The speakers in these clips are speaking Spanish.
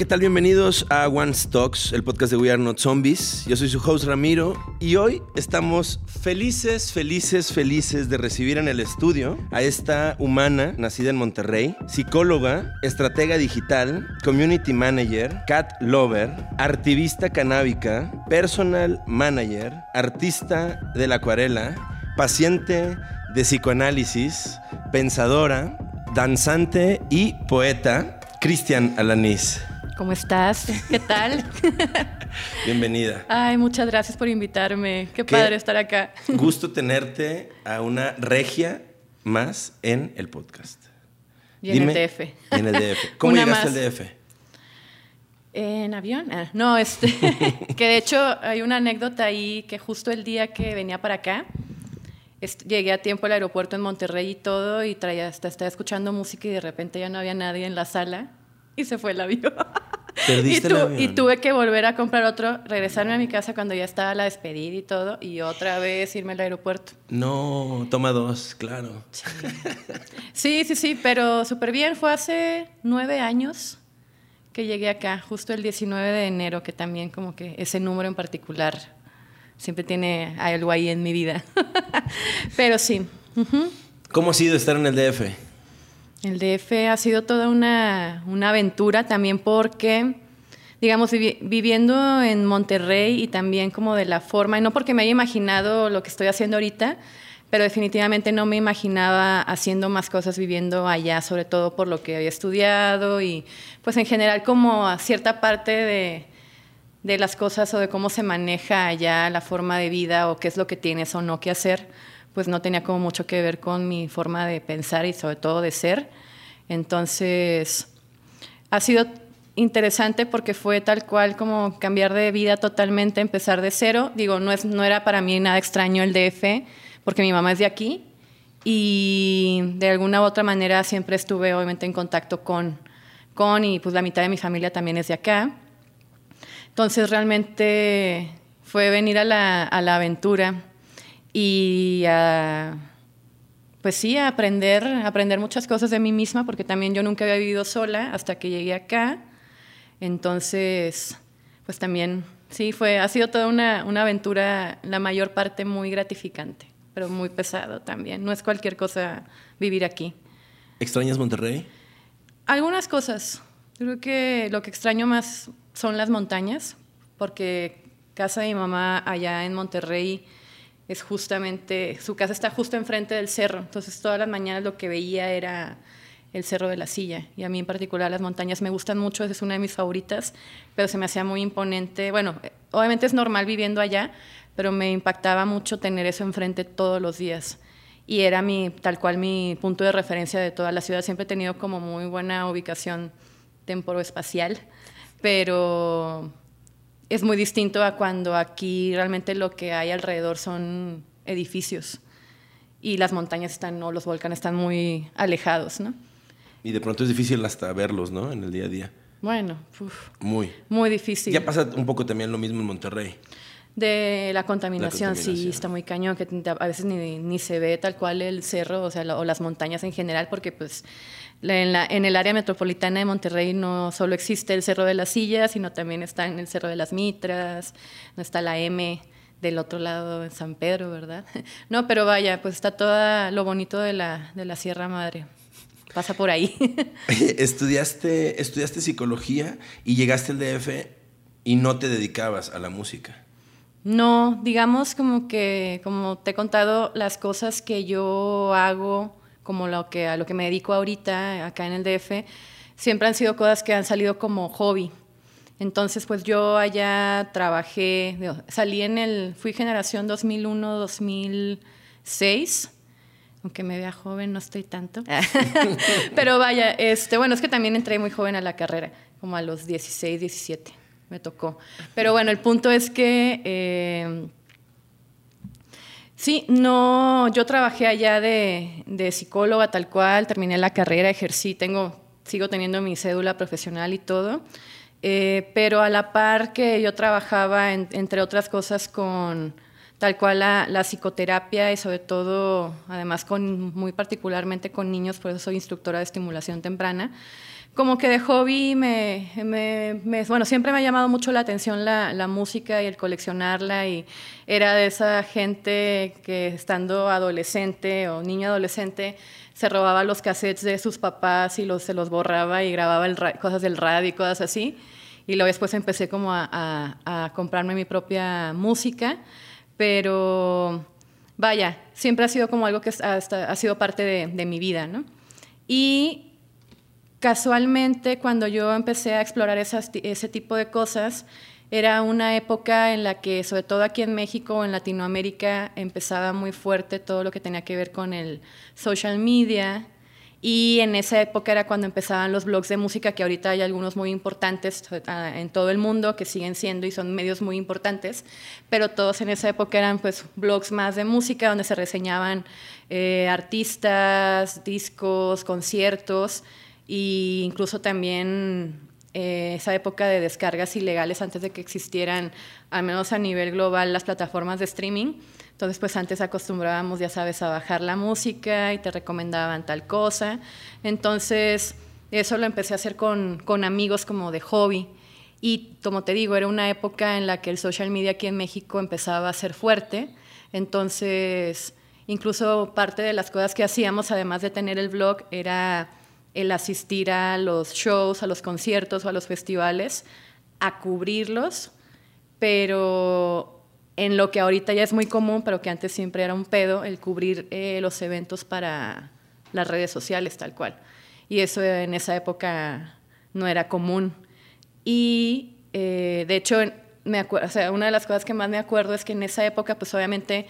¿qué tal? Bienvenidos a One Stocks, el podcast de We Are Not Zombies. Yo soy su host Ramiro y hoy estamos felices, felices, felices de recibir en el estudio a esta humana nacida en Monterrey, psicóloga, estratega digital, community manager, cat lover, artivista canábica, personal manager, artista de la acuarela, paciente de psicoanálisis, pensadora, danzante y poeta, Cristian Alanís. ¿Cómo estás? ¿Qué tal? Bienvenida. Ay, muchas gracias por invitarme. Qué, padre estar acá. Gusto tenerte a una regia más en el podcast. Y en el DF. En el DF. ¿Cómo llegaste al DF? En avión. Ah, no, este, que de hecho hay una anécdota ahí que justo el día que venía para acá, llegué a tiempo al aeropuerto en Monterrey y todo, y traía, hasta estaba escuchando música y de repente ya no había nadie en la sala y se fue el avión. ¿Perdiste y, el avión? y tuve que volver a comprar otro, regresarme a mi casa cuando ya estaba la despedida y todo, y otra vez irme al aeropuerto. No, toma dos, claro. Sí, sí, sí, pero súper bien. Fue hace nueve años que llegué acá, justo el 19 de enero, que también como que ese número en particular siempre tiene algo ahí en mi vida. pero sí. ¿Cómo ha sido estar en el DF? El DF ha sido toda una, una aventura también porque, digamos, viviendo en Monterrey y también como de la forma, y no porque me haya imaginado lo que estoy haciendo ahorita, pero definitivamente no me imaginaba haciendo más cosas viviendo allá, sobre todo por lo que había estudiado y pues en general como a cierta parte de, de las cosas o de cómo se maneja allá la forma de vida o qué es lo que tienes o no que hacer pues no tenía como mucho que ver con mi forma de pensar y sobre todo de ser. Entonces, ha sido interesante porque fue tal cual como cambiar de vida totalmente, empezar de cero. Digo, no, es, no era para mí nada extraño el DF, porque mi mamá es de aquí y de alguna u otra manera siempre estuve obviamente en contacto con, con y pues la mitad de mi familia también es de acá. Entonces realmente fue venir a la, a la aventura y a, pues sí, a aprender, aprender muchas cosas de mí misma, porque también yo nunca había vivido sola hasta que llegué acá. Entonces, pues también, sí, fue, ha sido toda una, una aventura, la mayor parte muy gratificante, pero muy pesado también. No es cualquier cosa vivir aquí. ¿Extrañas Monterrey? Algunas cosas. Creo que lo que extraño más son las montañas, porque casa de mi mamá allá en Monterrey es justamente, su casa está justo enfrente del cerro, entonces todas las mañanas lo que veía era el Cerro de la Silla. Y a mí en particular las montañas me gustan mucho, es una de mis favoritas, pero se me hacía muy imponente. Bueno, obviamente es normal viviendo allá, pero me impactaba mucho tener eso enfrente todos los días. Y era mi, tal cual mi punto de referencia de toda la ciudad. Siempre he tenido como muy buena ubicación temporoespacial, pero es muy distinto a cuando aquí realmente lo que hay alrededor son edificios y las montañas están o los volcanes están muy alejados, ¿no? Y de pronto es difícil hasta verlos, ¿no? En el día a día. Bueno, uf, muy. Muy difícil. Ya pasa un poco también lo mismo en Monterrey. De la contaminación, la contaminación. sí, está muy cañón, que a veces ni, ni, se ve tal cual el cerro, o sea, o las montañas en general, porque pues en, la, en, el área metropolitana de Monterrey no solo existe el Cerro de las Sillas, sino también está en el Cerro de las Mitras, no está la M del otro lado en San Pedro, ¿verdad? No, pero vaya, pues está todo lo bonito de la, de la Sierra Madre. Pasa por ahí. estudiaste, estudiaste psicología y llegaste al DF y no te dedicabas a la música. No, digamos como que, como te he contado, las cosas que yo hago como lo que, a lo que me dedico ahorita acá en el DF, siempre han sido cosas que han salido como hobby. Entonces, pues yo allá trabajé, salí en el, fui generación 2001-2006, aunque me vea joven, no estoy tanto. Pero vaya, este, bueno, es que también entré muy joven a la carrera, como a los 16, 17, me tocó. Pero bueno, el punto es que... Eh, Sí, no, yo trabajé allá de, psicóloga tal cual, terminé la carrera, ejercí, tengo, sigo teniendo mi cédula profesional y todo, eh, pero a la par que yo trabajaba, en, entre otras cosas, con tal cual la, la, psicoterapia y sobre todo, además, con, muy particularmente con niños, por eso soy instructora de estimulación temprana, como que de hobby me, me, bueno, siempre me ha llamado mucho la atención la, la, música y el coleccionarla y era de esa gente que estando adolescente o niño adolescente se robaba los cassettes de sus papás y los, se los borraba y grababa el cosas del radio y cosas así. Y luego después empecé como a, a, comprarme mi propia música, pero vaya, siempre ha sido como algo que ha, ha sido parte de, de mi vida, ¿no? Y casualmente cuando yo empecé a explorar ese tipo de cosas, era una época en la que, sobre todo aquí en México o en Latinoamérica, empezaba muy fuerte todo lo que tenía que ver con el social media. Y en esa época era cuando empezaban los blogs de música, que ahorita hay algunos muy importantes ah, en todo el mundo, que siguen siendo y son medios muy importantes, pero todos en esa época eran pues blogs más de música, donde se reseñaban eh, artistas, discos, conciertos, e incluso también eh, esa época de descargas ilegales antes de que existieran, al menos a nivel global, las plataformas de streaming. Entonces, pues antes acostumbrábamos, ya sabes, a bajar la música y te recomendaban tal cosa. Entonces, eso lo empecé a hacer con, con amigos como de hobby. Y como te digo, era una época en la que el social media aquí en México empezaba a ser fuerte. Entonces, incluso parte de las cosas que hacíamos, además de tener el blog, era el asistir a los shows, a los conciertos o a los festivales, a cubrirlos, pero en lo que ahorita ya es muy común, pero que antes siempre era un pedo, el cubrir eh, los eventos para las redes sociales, tal cual. Y eso en esa época no era común. Y eh, de hecho, me o sea, una de las cosas que más me acuerdo es que en esa época, pues obviamente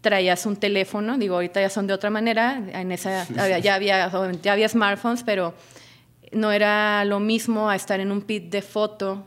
traías un teléfono, digo, ahorita ya son de otra manera, en esa, ya, había, ya había smartphones, pero no era lo mismo a estar en un pit de foto,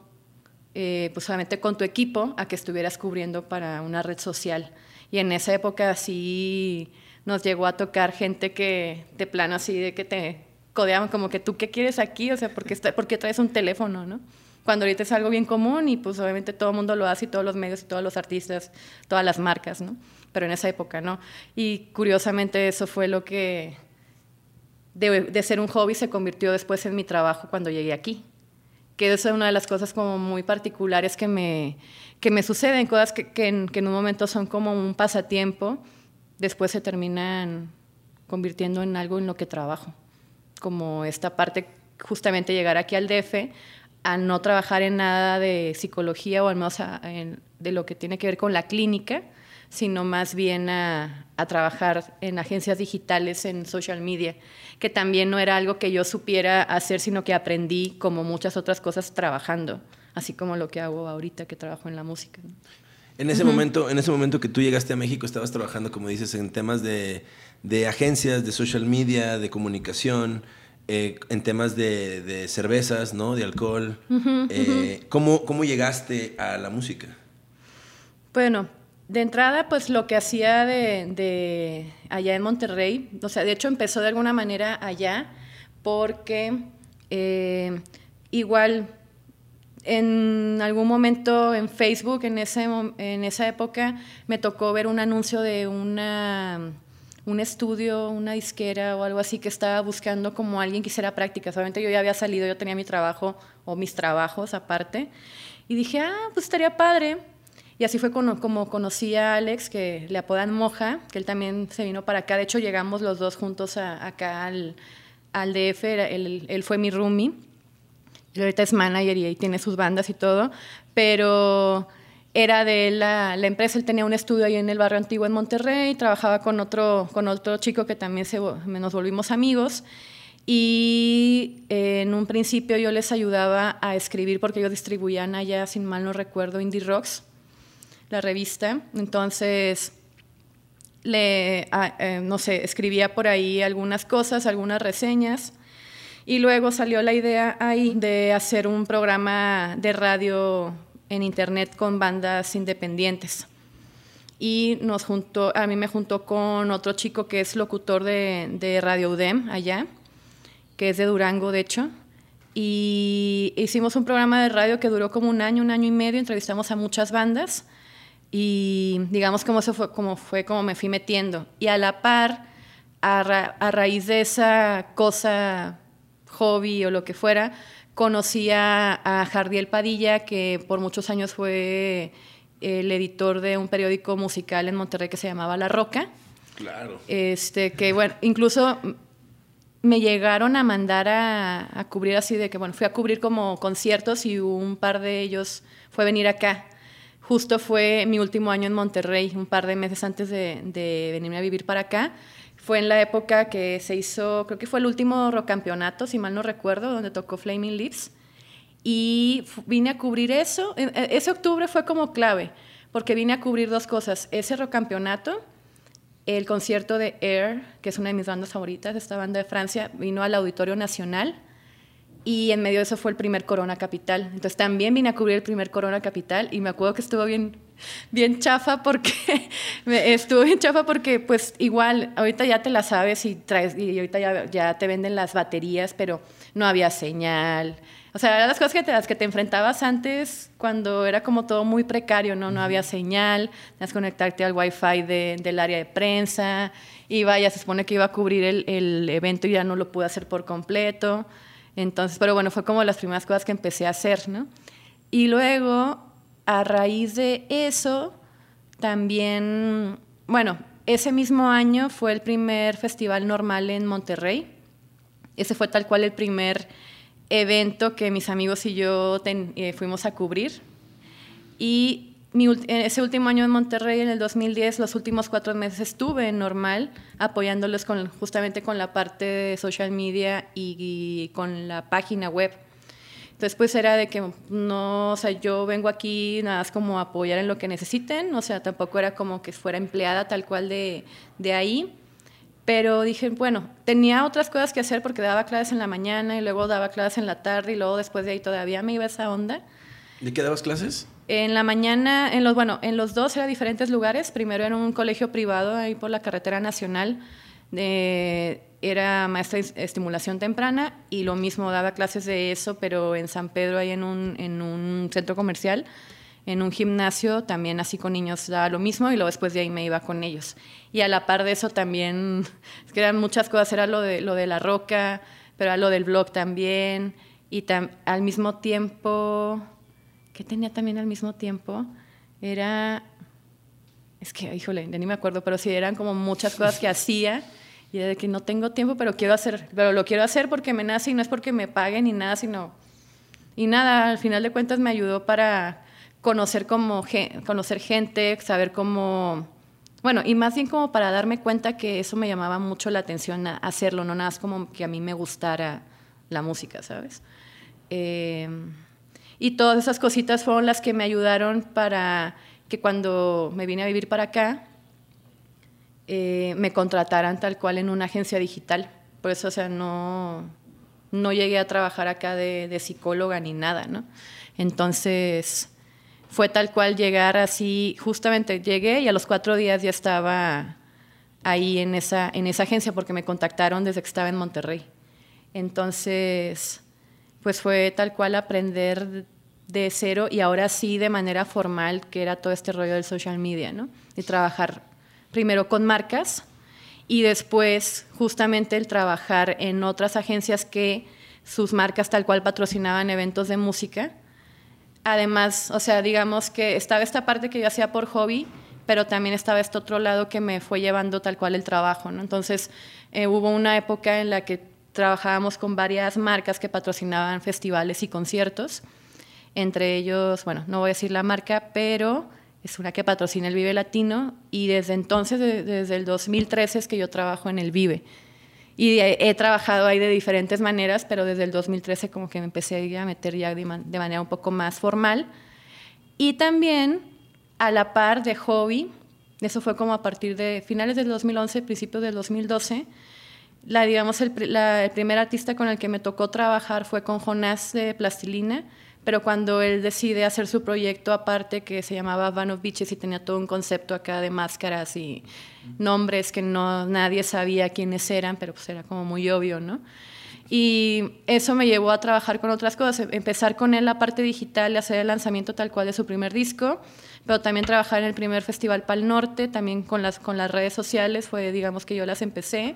eh, pues solamente con tu equipo, a que estuvieras cubriendo para una red social. Y en esa época sí nos llegó a tocar gente que de plano así, de que te codeaban como que tú qué quieres aquí, o sea, ¿por qué, está, ¿por qué traes un teléfono, no? Cuando ahorita es algo bien común y pues obviamente todo el mundo lo hace y todos los medios y todos los artistas, todas las marcas, ¿no? Pero en esa época no. Y curiosamente eso fue lo que de, ser un hobby se convirtió después en mi trabajo cuando llegué aquí. Que eso es una de las cosas como muy particulares que me, que me suceden, cosas que, en, en un momento son como un pasatiempo, después se terminan convirtiendo en algo en lo que trabajo. Como esta parte, justamente llegar aquí al DF, a no trabajar en nada de psicología o al menos de lo que tiene que ver con la clínica, sino más bien a, trabajar en agencias digitales, en social media, que también no era algo que yo supiera hacer, sino que aprendí como muchas otras cosas trabajando, así como lo que hago ahorita que trabajo en la música. En ese, momento, en ese momento que tú llegaste a México, estabas trabajando, como dices, en temas de, agencias, de social media, de comunicación, eh, en temas de, cervezas, ¿no? De alcohol. Eh, ¿cómo, ¿Cómo llegaste a la música? Bueno, de entrada, pues lo que hacía de, allá en Monterrey, o sea, de hecho empezó de alguna manera allá porque eh, igual en algún momento en Facebook, en, ese, en esa época, me tocó ver un anuncio de una, un estudio, una disquera o algo así que estaba buscando como alguien que hiciera prácticas. Obviamente yo ya había salido, yo tenía mi trabajo o mis trabajos aparte. Y dije, ah, pues estaría padre y así fue como, conocí a Alex, que le apodan Moja, que él también se vino para acá. De hecho, llegamos los dos juntos acá al, al DF. Él, fue mi roomie. Y ahorita es manager y ahí tiene sus bandas y todo. Pero era de la, la, empresa, él tenía un estudio ahí en el barrio antiguo en Monterrey, trabajaba con otro, con otro chico que también se, nos volvimos amigos. Y eh, en un principio yo les ayudaba a escribir porque ellos distribuían allá, sin mal no recuerdo, Indie Rocks la revista. Entonces, le, ah, eh, no sé, escribía por ahí algunas cosas, algunas reseñas. Y luego salió la idea ahí de hacer un programa de radio en internet con bandas independientes. Y nos juntó, a mí me juntó con otro chico que es locutor de, de Radio UDEM allá, que es de Durango, de hecho. Y hicimos un programa de radio que duró como un año, un año y medio, entrevistamos a muchas bandas y digamos como eso fue como fue como me fui metiendo y a la par a, raíz de esa cosa hobby o lo que fuera, conocí a, Jardiel Padilla, que por muchos años fue el editor de un periódico musical en Monterrey que se llamaba La Roca. Claro. Este, que bueno, incluso me llegaron a mandar a, cubrir así de que, bueno, fui a cubrir como conciertos y un par de ellos fue venir acá. Justo fue mi último año en Monterrey, un par de meses antes de, de venirme a vivir para acá. Fue en la época que se hizo, creo que fue el último rock campeonato, si mal no recuerdo, donde tocó Flaming Lips. Y vine a cubrir eso. E, ese octubre fue como clave, porque vine a cubrir dos cosas. Ese rock campeonato, el concierto de Air, que es una de mis bandas favoritas, esta banda de Francia, vino al Auditorio Nacional y en medio de eso fue el primer Corona Capital. Entonces también vine a cubrir el primer Corona Capital y me acuerdo que estuvo bien, bien chafa porque estuvo bien chafa porque pues igual ahorita ya te la sabes y traes y ahorita ya, ya te venden las baterías, pero no había señal. O sea, eran las cosas que te, las que te enfrentabas antes cuando era como todo muy precario, ¿no? No había señal, tenías que conectarte al wifi de, del área de prensa, y vaya, se supone que iba a cubrir el, el evento y ya no lo pude hacer por completo. Entonces, pero bueno, fue como las primeras cosas que empecé a hacer, ¿no? Y luego, a raíz de eso, también, bueno, ese mismo año fue el primer festival normal en Monterrey. Ese fue tal cual el primer evento que mis amigos y yo eh, fuimos a cubrir. Y ese último año en Monterrey, en el 2010, los últimos cuatro meses estuve normal apoyándolos con, justamente con la parte de social media y, con la página web. Entonces, pues era de que no, o sea, yo vengo aquí nada más como apoyar en lo que necesiten, o sea, tampoco era como que fuera empleada tal cual de, de ahí. Pero dije, bueno, tenía otras cosas que hacer porque daba clases en la mañana y luego daba clases en la tarde y luego después de ahí todavía me iba esa onda. ¿De qué dabas clases? En la mañana, en los, bueno, en los dos eran diferentes lugares. Primero en un colegio privado ahí por la carretera nacional. era maestra de estimulación temprana y lo mismo daba clases de eso, pero en San Pedro, ahí en un, en un centro comercial, en un gimnasio, también así con niños daba lo mismo y luego después de ahí me iba con ellos. Y a la par de eso también, es que eran muchas cosas, era lo de, lo de la roca, pero era lo del blog también y al mismo tiempo que tenía también al mismo tiempo era, es que, híjole, ya ni me acuerdo, pero sí eran como muchas cosas que hacía y de que no tengo tiempo, pero quiero hacer, pero lo quiero hacer porque me nace y no es porque me paguen ni nada, sino, y nada, al final de cuentas me ayudó para conocer como, conocer gente, saber cómo, bueno, y más bien como para darme cuenta que eso me llamaba mucho la atención a hacerlo, no nada más como que a mí me gustara la música, ¿sabes? Eh, y todas esas cositas fueron las que me ayudaron para que cuando me vine a vivir para acá, eh, me contrataran tal cual en una agencia digital. Por eso, o sea, no, no llegué a trabajar acá de, de psicóloga ni nada, ¿no? Entonces, fue tal cual llegar así, justamente llegué y a los cuatro días ya estaba ahí en esa, en esa agencia porque me contactaron desde que estaba en Monterrey. Entonces, pues fue tal cual aprender de cero y ahora sí de manera formal, que era todo este rollo del social media, ¿no? Y trabajar primero con marcas y después justamente el trabajar en otras agencias que sus marcas tal cual patrocinaban eventos de música. Además, o sea, digamos que estaba esta parte que yo hacía por hobby, pero también estaba este otro lado que me fue llevando tal cual el trabajo, ¿no? Entonces, eh, hubo una época en la que trabajábamos con varias marcas que patrocinaban festivales y conciertos. Entre ellos, bueno, no voy a decir la marca, pero es una que patrocina el Vive Latino y desde entonces, desde el 2013 es que yo trabajo en el Vive. Y he, trabajado ahí de diferentes maneras, pero desde el 2013 como que me empecé a meter ya de, de manera un poco más formal. Y también a la par de hobby, eso fue como a partir de finales del 2011, principios del 2012, la, digamos, el, primer artista con el que me tocó trabajar fue con Jonás de Plastilina, pero cuando él decide hacer su proyecto aparte que se llamaba Van of Beaches y tenía todo un concepto acá de máscaras y nombres que no nadie sabía quiénes eran, pero pues era como muy obvio, ¿no? Y eso me llevó a trabajar con otras cosas, empezar con él la parte digital hacer el lanzamiento tal cual de su primer disco, pero también trabajar en el primer festival Pal Norte, también con las, con las redes sociales, fue digamos que yo las empecé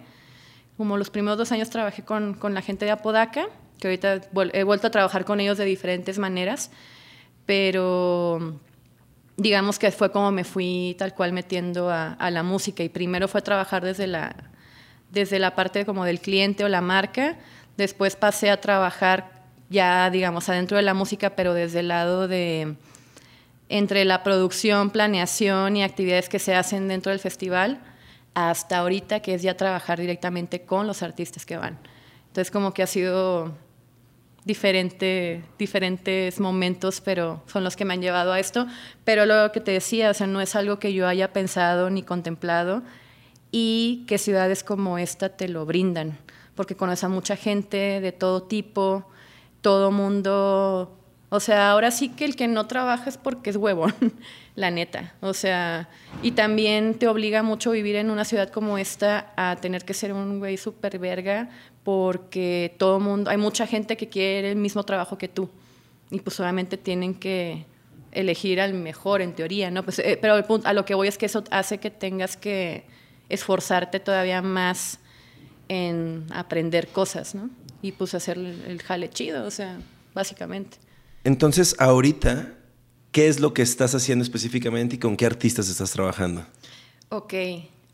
como los primeros dos años trabajé con, con la gente de Apodaca, que ahorita he vuelto a trabajar con ellos de diferentes maneras, pero digamos que fue como me fui tal cual metiendo a, a, la música. Y primero fue trabajar desde la, desde la parte como del cliente o la marca, después pasé a trabajar ya digamos adentro de la música, pero desde el lado de entre la producción, planeación y actividades que se hacen dentro del festival hasta ahorita que es ya trabajar directamente con los artistas que van. Entonces como que ha sido diferente, diferentes momentos, pero son los que me han llevado a esto. Pero lo que te decía, o sea, no es algo que yo haya pensado ni contemplado y que ciudades como esta te lo brindan, porque conoces a mucha gente de todo tipo, todo mundo, o sea, ahora sí que el que no trabaja es porque es huevón, la neta, o sea, y también te obliga mucho vivir en una ciudad como esta a tener que ser un güey súper verga porque todo mundo, hay mucha gente que quiere el mismo trabajo que tú y pues obviamente tienen que elegir al mejor en teoría, ¿no? Pues, eh, pero a lo que voy es que eso hace que tengas que esforzarte todavía más en aprender cosas, ¿no? Y pues hacer el jale chido, o sea, básicamente. Entonces, ahorita, ¿qué es lo que estás haciendo específicamente y con qué artistas estás trabajando? Ok,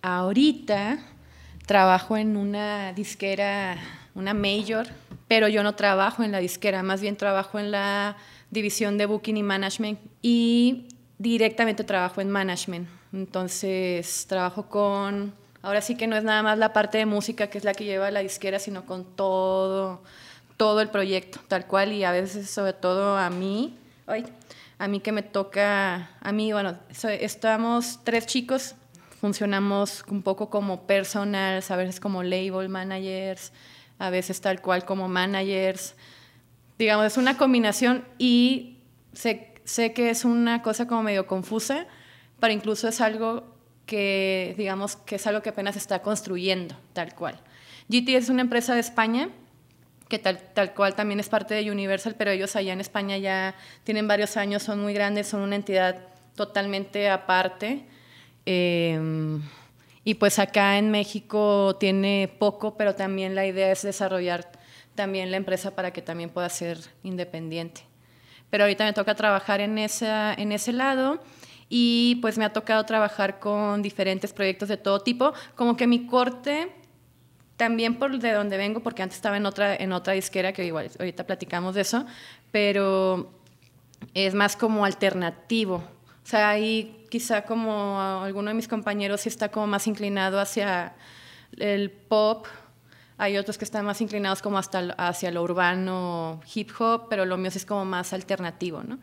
ahorita trabajo en una disquera, una major, pero yo no trabajo en la disquera, más bien trabajo en la división de booking y management y directamente trabajo en management. Entonces trabajo con, ahora sí que no es nada más la parte de música que es la que lleva la disquera, sino con todo, todo el proyecto, tal cual, y a veces sobre todo a mí, ay, a mí que me toca, a mí, bueno, estamos tres chicos funcionamos un poco como personals, a veces como label managers, a veces tal cual como managers. Digamos, es una combinación y sé, sé que es una cosa como medio confusa, pero incluso es algo que, digamos, que es algo que apenas está construyendo, tal cual. GT es una empresa de España que tal, tal cual también es parte de Universal, pero ellos allá en España ya tienen varios años, son muy grandes, son una entidad totalmente aparte. Em, y pues acá en México tiene poco, pero también la idea es desarrollar también la empresa para que también pueda ser independiente. Pero ahorita me toca trabajar en, esa, en ese lado y pues me ha tocado trabajar con diferentes proyectos de todo tipo, como que mi corte también por de donde vengo, porque antes estaba en otra, en otra disquera, que igual ahorita platicamos de eso, pero es más como alternativo. O sea, ahí quizá como alguno de mis compañeros sí está como más inclinado hacia el pop, hay otros que están más inclinados como hasta hacia lo urbano, hip hop, pero lo mío sí es como más alternativo, ¿no?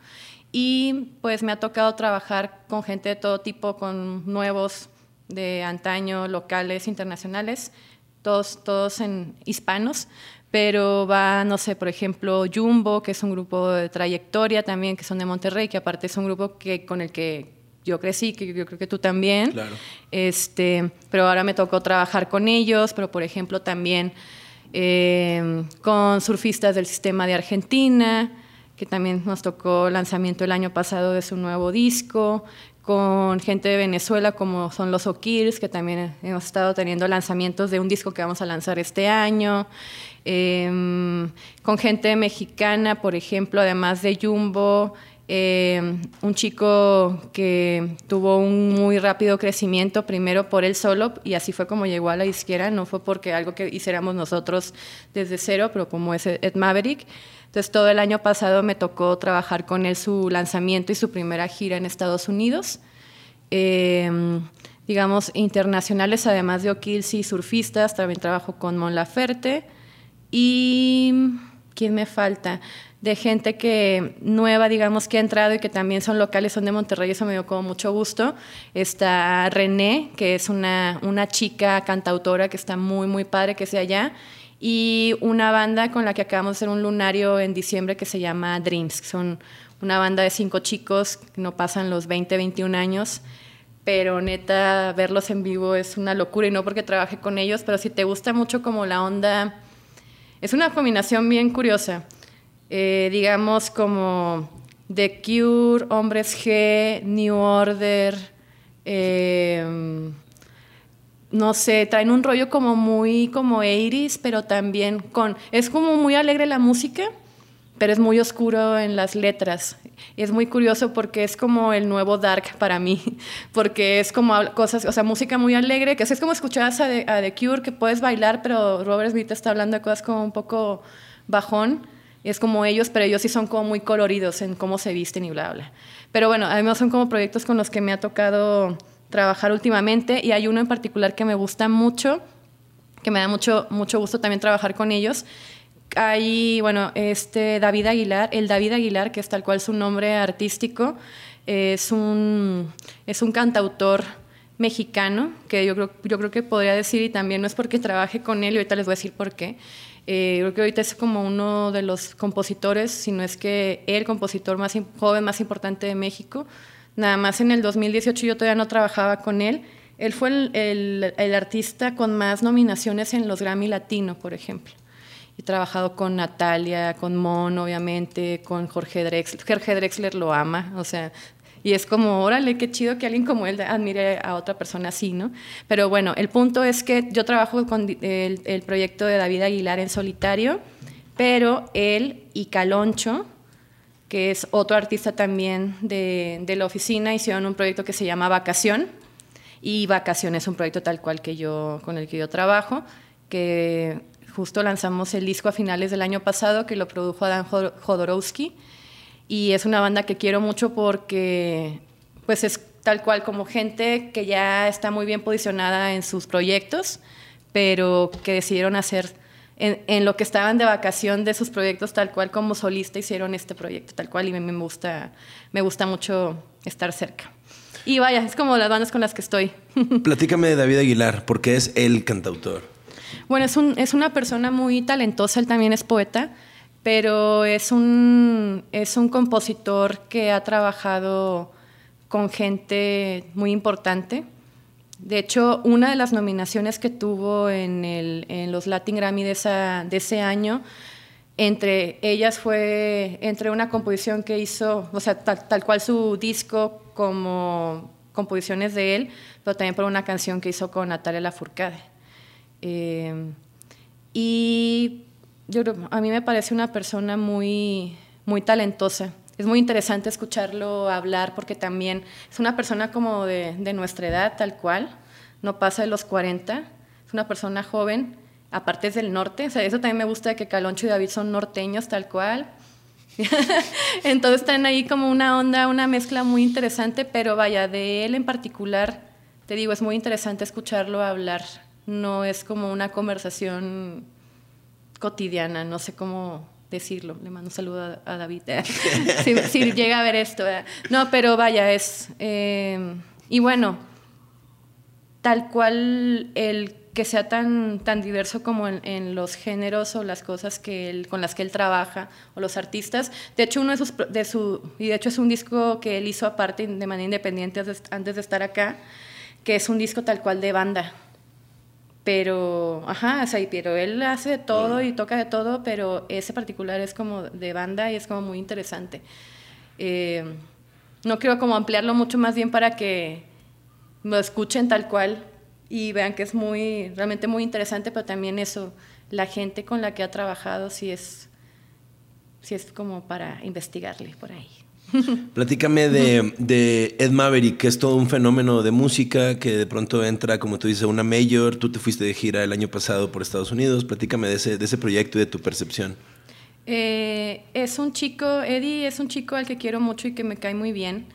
Y pues me ha tocado trabajar con gente de todo tipo, con nuevos de antaño, locales, internacionales, todos, todos en hispanos, pero va, no sé, por ejemplo, Jumbo, que es un grupo de trayectoria también, que son de Monterrey, que aparte es un grupo que, con el que yo crecí, que yo creo que tú también. Claro. Este, pero ahora me tocó trabajar con ellos, pero por ejemplo también eh, con surfistas del sistema de Argentina, que también nos tocó lanzamiento el año pasado de su nuevo disco, con gente de Venezuela como son los O'Kills, que también hemos estado teniendo lanzamientos de un disco que vamos a lanzar este año, em, con gente mexicana, por ejemplo, además de Jumbo, eh, un chico que tuvo un muy rápido crecimiento, primero por él solo, y así fue como llegó a la izquierda, no fue porque algo que hiciéramos nosotros desde cero, pero como es Ed Maverick. Entonces todo el año pasado me tocó trabajar con él su lanzamiento y su primera gira en Estados Unidos. Eh, digamos, internacionales, además de O'Kills y surfistas, también trabajo con Mon Laferte. ¿Y quién me falta? de gente que nueva, digamos, que ha entrado y que también son locales, son de Monterrey, eso me dio como mucho gusto. Está René, que es una, una chica cantautora que está muy, muy padre que sea allá. Y una banda con la que acabamos de hacer un lunario en diciembre que se llama Dreams, son una banda de cinco chicos no pasan los 20, 21 años pero neta, verlos en vivo es una locura y no porque trabaje con ellos, pero si te gusta mucho como la onda, es una combinación bien curiosa. Eh, digamos como The Cure, Hombres G, New Order, em, no sé, traen un rollo como muy como 80 pero también con, es como muy alegre la música, pero es muy oscuro en las letras. Y es muy curioso porque es como el nuevo dark para mí, porque es como cosas, o sea, música muy alegre, que es como escuchabas a The, Cure, que puedes bailar, pero Robert Smith está hablando de cosas como un poco bajón. Es como ellos, pero ellos sí son como muy coloridos en cómo se visten y bla, bla. Pero bueno, además son como proyectos con los que me ha tocado trabajar últimamente y hay uno en particular que me gusta mucho, que me da mucho, mucho gusto también trabajar con ellos. Hay, bueno, este David Aguilar, el David Aguilar, que es tal cual su nombre artístico, es un, es un cantautor mexicano, que yo creo, yo creo que podría decir, y también no es porque trabaje con él, y ahorita les voy a decir por qué, eh, creo que ahorita es como uno de los compositores, si no es que el compositor más joven, más importante de México. Nada más en el 2018 yo todavía no trabajaba con él. Él fue el, el, artista con más nominaciones en los Grammy Latino, por ejemplo. He trabajado con Natalia, con Mon, obviamente, con Jorge Drexler. Jorge Drexler lo ama, o sea, y es como, órale, qué chido que alguien como él admire a otra persona así, ¿no? Pero bueno, el punto es que yo trabajo con el, el proyecto de David Aguilar en solitario, pero él y Caloncho, que es otro artista también de, de, la oficina, hicieron un proyecto que se llama Vacación, y Vacación es un proyecto tal cual que yo, con el que yo trabajo, que justo lanzamos el disco a finales del año pasado, que lo produjo Adán Jodorowsky, y es una banda que quiero mucho porque pues es tal cual como gente que ya está muy bien posicionada en sus proyectos, pero que decidieron hacer en, lo que estaban de vacación de sus proyectos tal cual como solista hicieron este proyecto tal cual y me, me gusta me gusta mucho estar cerca. Y vaya, es como las bandas con las que estoy. Platícame de David Aguilar, porque es el cantautor. Bueno, es, un, es una persona muy talentosa, él también es poeta pero es un, es un compositor que ha trabajado con gente muy importante. De hecho, una de las nominaciones que tuvo en, los Latin Grammy de ese año, entre ellas fue entre una composición que hizo, o sea, tal, cual su disco como composiciones de él, pero también por una canción que hizo con Natalia Lafourcade. Eh, y yo a mí me parece una persona muy, muy talentosa. Es muy interesante escucharlo hablar porque también es una persona como de, de nuestra edad, tal cual, no pasa de los 40, es una persona joven, aparte es del norte, o sea, eso también me gusta que Caloncho y David son norteños, tal cual. Entonces están ahí como una onda, una mezcla muy interesante, pero vaya, de él en particular, te digo, es muy interesante escucharlo hablar, no es como una conversación cotidiana, no sé cómo decirlo. Le mando un saludo a, David, eh, si, llega a ver esto. Eh. No, pero vaya, es... Eh, y bueno, tal cual el que sea tan, tan diverso como en, los géneros o las cosas que él, con las que él trabaja, o los artistas. De hecho, uno de sus, de su, y de hecho es un disco que él hizo aparte de manera independiente antes de estar acá, que es un disco tal cual de banda pero, ajá, o sea, pero él hace de todo y toca de todo, pero ese particular es como de banda y es como muy interesante. Eh, no quiero como ampliarlo mucho más bien para que lo escuchen tal cual y vean que es muy, realmente muy interesante, pero también eso, la gente con la que ha trabajado sí es, sí es como para investigarle por ahí. Platícame de, Ed Maverick, que es todo un fenómeno de música, que de pronto entra, como tú dices, una mayor. Tú te fuiste de gira el año pasado por Estados Unidos. Platícame de ese, de ese proyecto y de tu percepción. Eh, es un chico, Eddie es un chico al que quiero mucho y que me cae muy bien.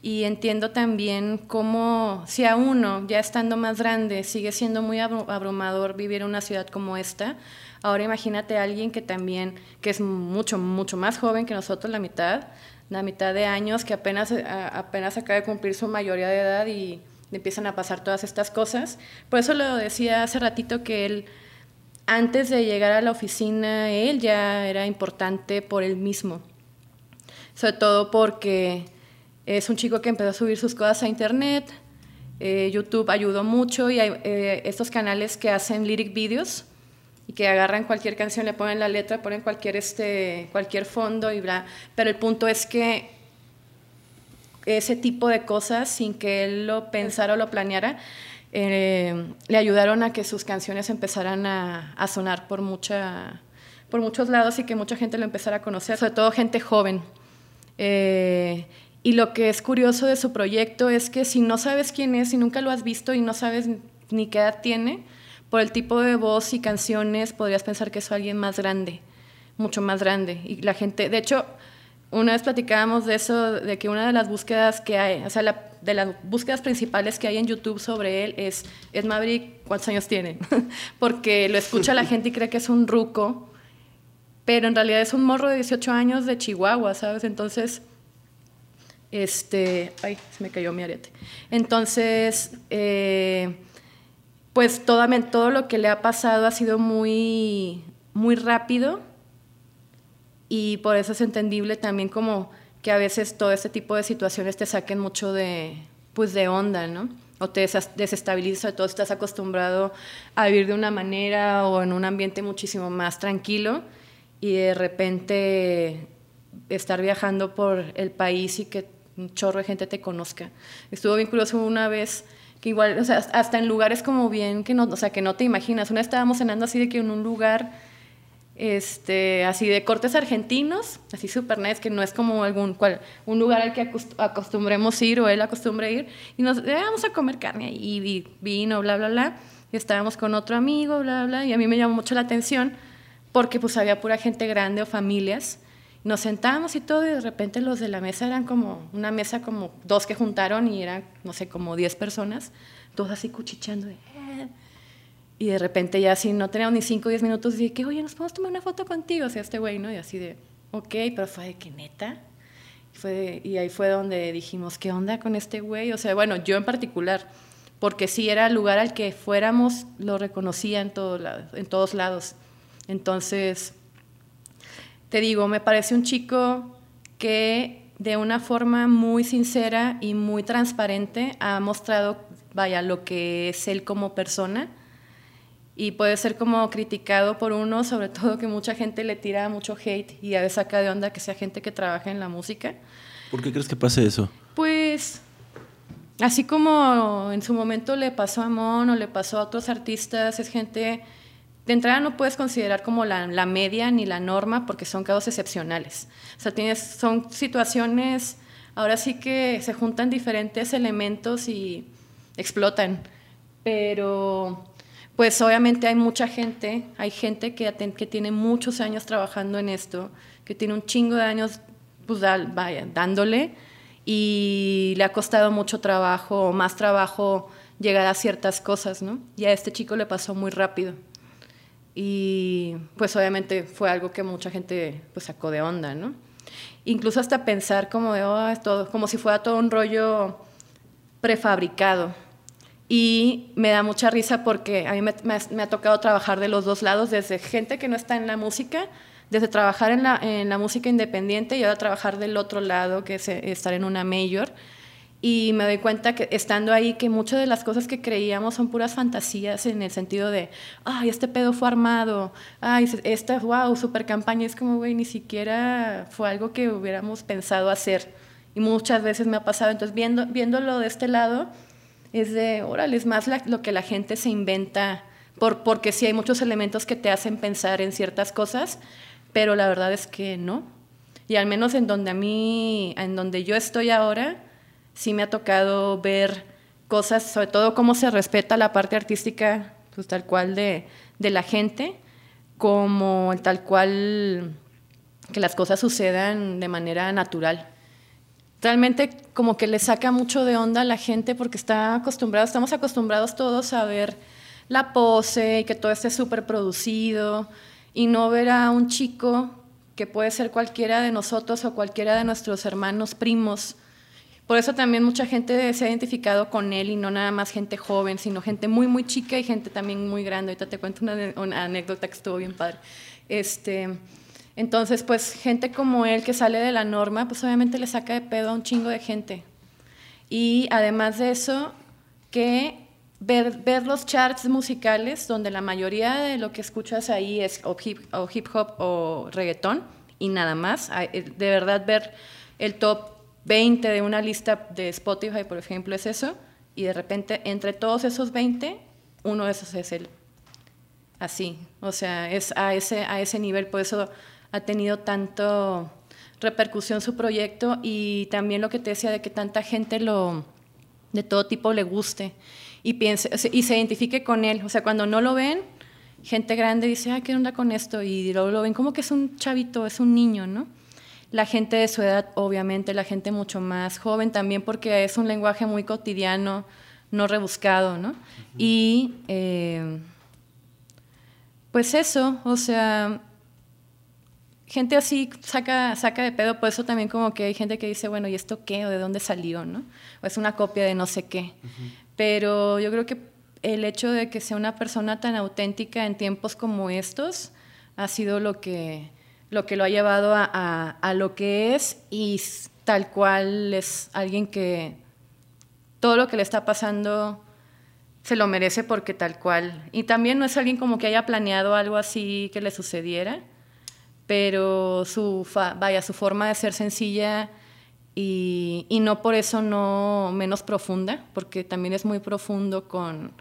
Y entiendo también cómo, si a uno, ya estando más grande, sigue siendo muy abrumador vivir en una ciudad como esta, ahora imagínate a alguien que también, que es mucho, mucho más joven que nosotros, la mitad, la mitad de años, que apenas, apenas acaba de cumplir su mayoría de edad y empiezan a pasar todas estas cosas. Por eso lo decía hace ratito que él, antes de llegar a la oficina, él ya era importante por él mismo. Sobre todo porque es un chico que empezó a subir sus cosas a internet. Eh, YouTube ayudó mucho y hay eh, estos canales que hacen lyric videos y que agarran cualquier canción, le ponen la letra, ponen cualquier, este, cualquier fondo y bla. Pero el punto es que ese tipo de cosas, sin que él lo pensara o lo planeara, eh, le ayudaron a que sus canciones empezaran a, sonar por, mucha, por muchos lados y que mucha gente lo empezara a conocer, sobre todo gente joven. Eh, y lo que es curioso de su proyecto es que si no sabes quién es, si nunca lo has visto y no sabes ni qué edad tiene, por el tipo de voz y canciones podrías pensar que es alguien más grande, mucho más grande. Y la gente, de hecho, una vez platicábamos de eso, de que una de las búsquedas que hay, o sea, de las búsquedas principales que hay en YouTube sobre él es, es Maverick, ¿cuántos años tiene? Porque lo escucha la gente y cree que es un ruco, pero en realidad es un morro de 18 años de Chihuahua, ¿sabes? Entonces, este, ay, se me cayó mi arete. Entonces, eh, pues todo, lo que le ha pasado ha sido muy, muy rápido y por eso es entendible también como que a veces todo este tipo de situaciones te saquen mucho de, pues de onda, ¿no? O te desestabiliza, todo estás acostumbrado a vivir de una manera o en un ambiente muchísimo más tranquilo y de repente estar viajando por el país y que un chorro de gente te conozca. Estuvo bien curioso una vez que igual, o sea, hasta en lugares como bien que no, o sea, que no te imaginas. Una estábamos cenando así de que en un lugar este, así de cortes argentinos, así super nice, que no es como algún cual, un lugar al que acostumbremos ir o él acostumbre ir, y nos eh, a comer carne y vino, bla, bla, bla, y estábamos con otro amigo, bla, bla, y a mí me llamó mucho la atención porque pues había pura gente grande o familias, nos sentamos y todo, y de repente los de la mesa eran como una mesa como dos que juntaron y eran, no sé, como diez personas, todos así cuchicheando. De, eh". Y de repente ya así no teníamos ni cinco o diez minutos, y dije, que, oye, ¿nos podemos tomar una foto contigo? O sea, este güey, ¿no? Y así de, ok, pero fue de que neta. Y, fue y ahí fue donde dijimos, ¿qué onda con este güey? O sea, bueno, yo en particular, porque sí era el lugar al que fuéramos, lo reconocía en, todo, en todos lados. Entonces te digo, me parece un chico que de una forma muy sincera y muy transparente ha mostrado, vaya, lo que es él como persona y puede ser como criticado por uno, sobre todo que mucha gente le tira mucho hate y a veces saca de onda que sea gente que trabaja en la música. ¿Por qué crees que pase eso? Pues así como en su momento le pasó a Mon o le pasó a otros artistas, es gente de entrada no puedes considerar como la, media ni la norma porque son casos excepcionales. O sea, son situaciones, ahora sí que se juntan diferentes elementos y explotan. Pero, pues obviamente hay mucha gente, hay gente que, que tiene muchos años trabajando en esto, que tiene un chingo de años pues, vaya, dándole y le ha costado mucho trabajo, más trabajo llegar a ciertas cosas, ¿no? Y a este chico le pasó muy rápido. Y pues obviamente fue algo que mucha gente pues sacó de onda, ¿no? Incluso hasta pensar como de, oh, todo, como si fuera todo un rollo prefabricado. Y me da mucha risa porque a mí me, ha tocado trabajar de los dos lados, desde gente que no está en la música, desde trabajar en la, en la música independiente y ahora trabajar del otro lado, que es estar en una mayor y me doy cuenta que estando ahí que muchas de las cosas que creíamos son puras fantasías en el sentido de, ay, este pedo fue armado, ay, esta, wow, super campaña, es como, güey, ni siquiera fue algo que hubiéramos pensado hacer. Y muchas veces me ha pasado, entonces viendo, viéndolo de este lado, es de, órale, es más lo que la gente se inventa, por, porque sí hay muchos elementos que te hacen pensar en ciertas cosas, pero la verdad es que no. Y al menos en donde a mí, en donde yo estoy ahora, sí me ha tocado ver cosas, sobre todo cómo se respeta la parte artística, pues tal cual de, de la gente, como tal cual que las cosas sucedan de manera natural. Realmente como que le saca mucho de onda a la gente porque está acostumbrado, estamos acostumbrados todos a ver la pose y que todo esté súper producido y no ver a un chico que puede ser cualquiera de nosotros o cualquiera de nuestros hermanos primos por eso también mucha gente se ha identificado con él y no nada más gente joven, sino gente muy, muy chica y gente también muy grande. Ahorita te cuento una, anécdota que estuvo bien padre. Este, entonces, pues gente como él que sale de la norma, pues obviamente le saca de pedo a un chingo de gente. Y además de eso, que ver, ver los charts musicales, donde la mayoría de lo que escuchas ahí es o hip, hop o reggaetón y nada más, de verdad ver el top 20 de una lista de Spotify, por ejemplo, es eso, y de repente entre todos esos 20, uno de esos es él. Así, o sea, es a ese, a ese nivel, por eso ha tenido tanto repercusión su proyecto y también lo que te decía de que tanta gente lo de todo tipo le guste y piense y se identifique con él, o sea, cuando no lo ven, gente grande dice, "Ay, ¿qué onda con esto?" y luego lo ven como que es un chavito, es un niño, ¿no? La gente de su edad, obviamente, la gente mucho más joven también porque es un lenguaje muy cotidiano, no rebuscado, ¿no? Y eh, pues eso, o sea, gente así saca, saca de pedo, por eso también como que hay gente que dice, bueno, ¿y esto qué? ¿O de dónde salió? ¿no? O es una copia de no sé qué. Pero yo creo que el hecho de que sea una persona tan auténtica en tiempos como estos ha sido lo que lo, que lo ha llevado a, a lo que es y tal cual es alguien que todo lo que le está pasando se lo merece porque tal cual. Y también no es alguien como que haya planeado algo así que le sucediera, pero su, vaya, su forma de ser sencilla y, y, no por eso no menos profunda, porque también es muy profundo con,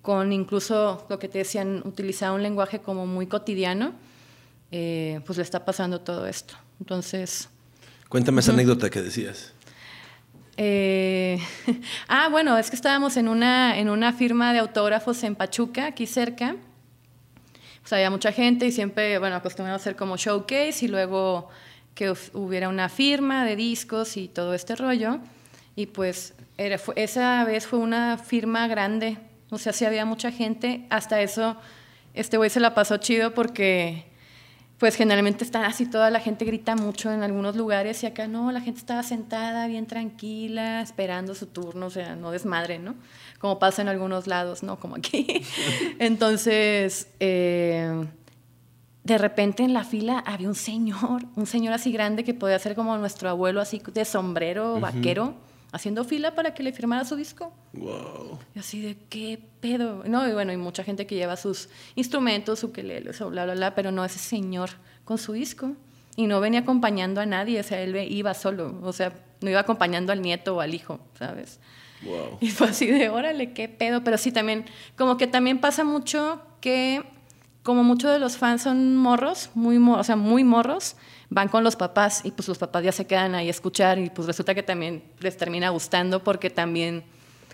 con incluso lo que te decían, utilizar un lenguaje como muy cotidiano, eh, pues le está pasando todo esto. Entonces... Cuéntame esa anécdota que decías. Eh, ah, bueno, es que estábamos en una, en una firma de autógrafos en Pachuca, aquí cerca, pues había mucha gente y siempre, bueno, acostumbrado a hacer como showcase y luego que hubiera una firma de discos y todo este rollo. Y pues era, esa vez fue una firma grande, o sea, sí había mucha gente. Hasta eso, este güey se la pasó chido porque pues generalmente está así, toda la gente grita mucho en algunos lugares y acá no, la gente estaba sentada bien tranquila, esperando su turno, o sea, no desmadre, ¿no? Como pasa en algunos lados, ¿no? Como aquí. Entonces, eh, de repente en la fila había un señor, un señor así grande que podía ser como nuestro abuelo, así de sombrero, vaquero haciendo fila para que le firmara su disco. Wow. Y así de qué pedo. No, y bueno, hay mucha gente que lleva sus instrumentos, su le o bla, bla, bla, pero no ese señor con su disco. Y no venía acompañando a nadie, o sea, él iba solo, o sea, no iba acompañando al nieto o al hijo, ¿sabes? Wow. Y fue así de, órale, qué pedo. Pero sí, también, como que también pasa mucho que, como muchos de los fans son morros, muy, o sea, muy morros, van con los papás y pues los papás ya se quedan ahí a escuchar y pues resulta que también les termina gustando porque también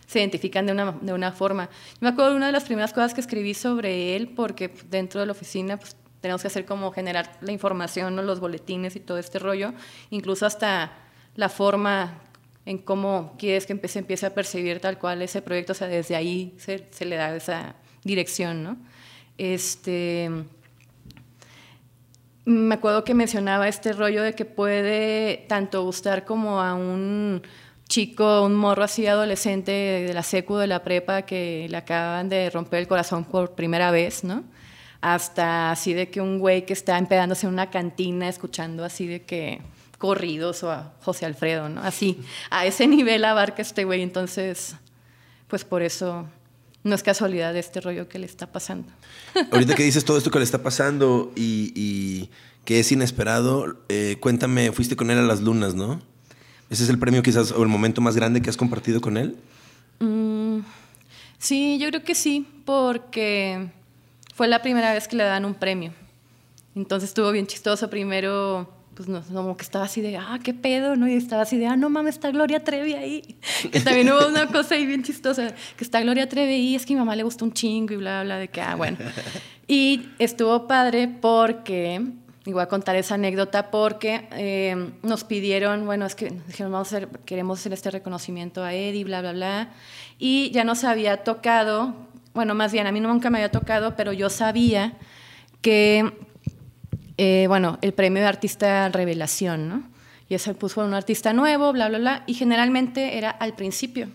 se identifican de una, de una forma. Yo me acuerdo de una de las primeras cosas que escribí sobre él porque dentro de la oficina pues, tenemos que hacer como generar la información, los boletines y todo este rollo, incluso hasta la forma en cómo quieres que se empiece a percibir tal cual ese proyecto, o sea, desde ahí se, se le da esa dirección, ¿no? Este, me acuerdo que mencionaba este rollo de que puede tanto gustar como a un chico, un morro así adolescente de la secu, de la prepa, que le acaban de romper el corazón por primera vez, ¿no? Hasta así de que un güey que está empedándose en una cantina escuchando así de que corridos o a José Alfredo, ¿no? Así, a ese nivel abarca este güey, entonces, pues por eso no es casualidad de este rollo que le está pasando. Ahorita que dices todo esto que le está pasando y, que es inesperado, eh, cuéntame, fuiste con él a las lunas, ¿no? ¿Ese es el premio quizás o el momento más grande que has compartido con él? Mm, sí, yo creo que sí, porque fue la primera vez que le dan un premio. Entonces estuvo bien chistoso. Primero pues como que estaba así de, ah, qué pedo, ¿no? Y estaba así de, ah, no mames, está Gloria Trevi ahí. que también hubo una cosa ahí bien chistosa, que está Gloria Trevi ahí, es que a mi mamá le gustó un chingo y bla, bla, de que, ah, bueno. Y estuvo padre porque, y voy a contar esa anécdota, porque eh, nos pidieron, bueno, es que dijeron, vamos a hacer, queremos hacer este reconocimiento a Eddie, bla, bla, bla. Y ya nos había tocado, bueno, más bien, a mí nunca me había tocado, pero yo sabía que eh, bueno, el premio de artista revelación, ¿no? Y eso puso un artista nuevo, bla, bla, bla, y generalmente era al principio.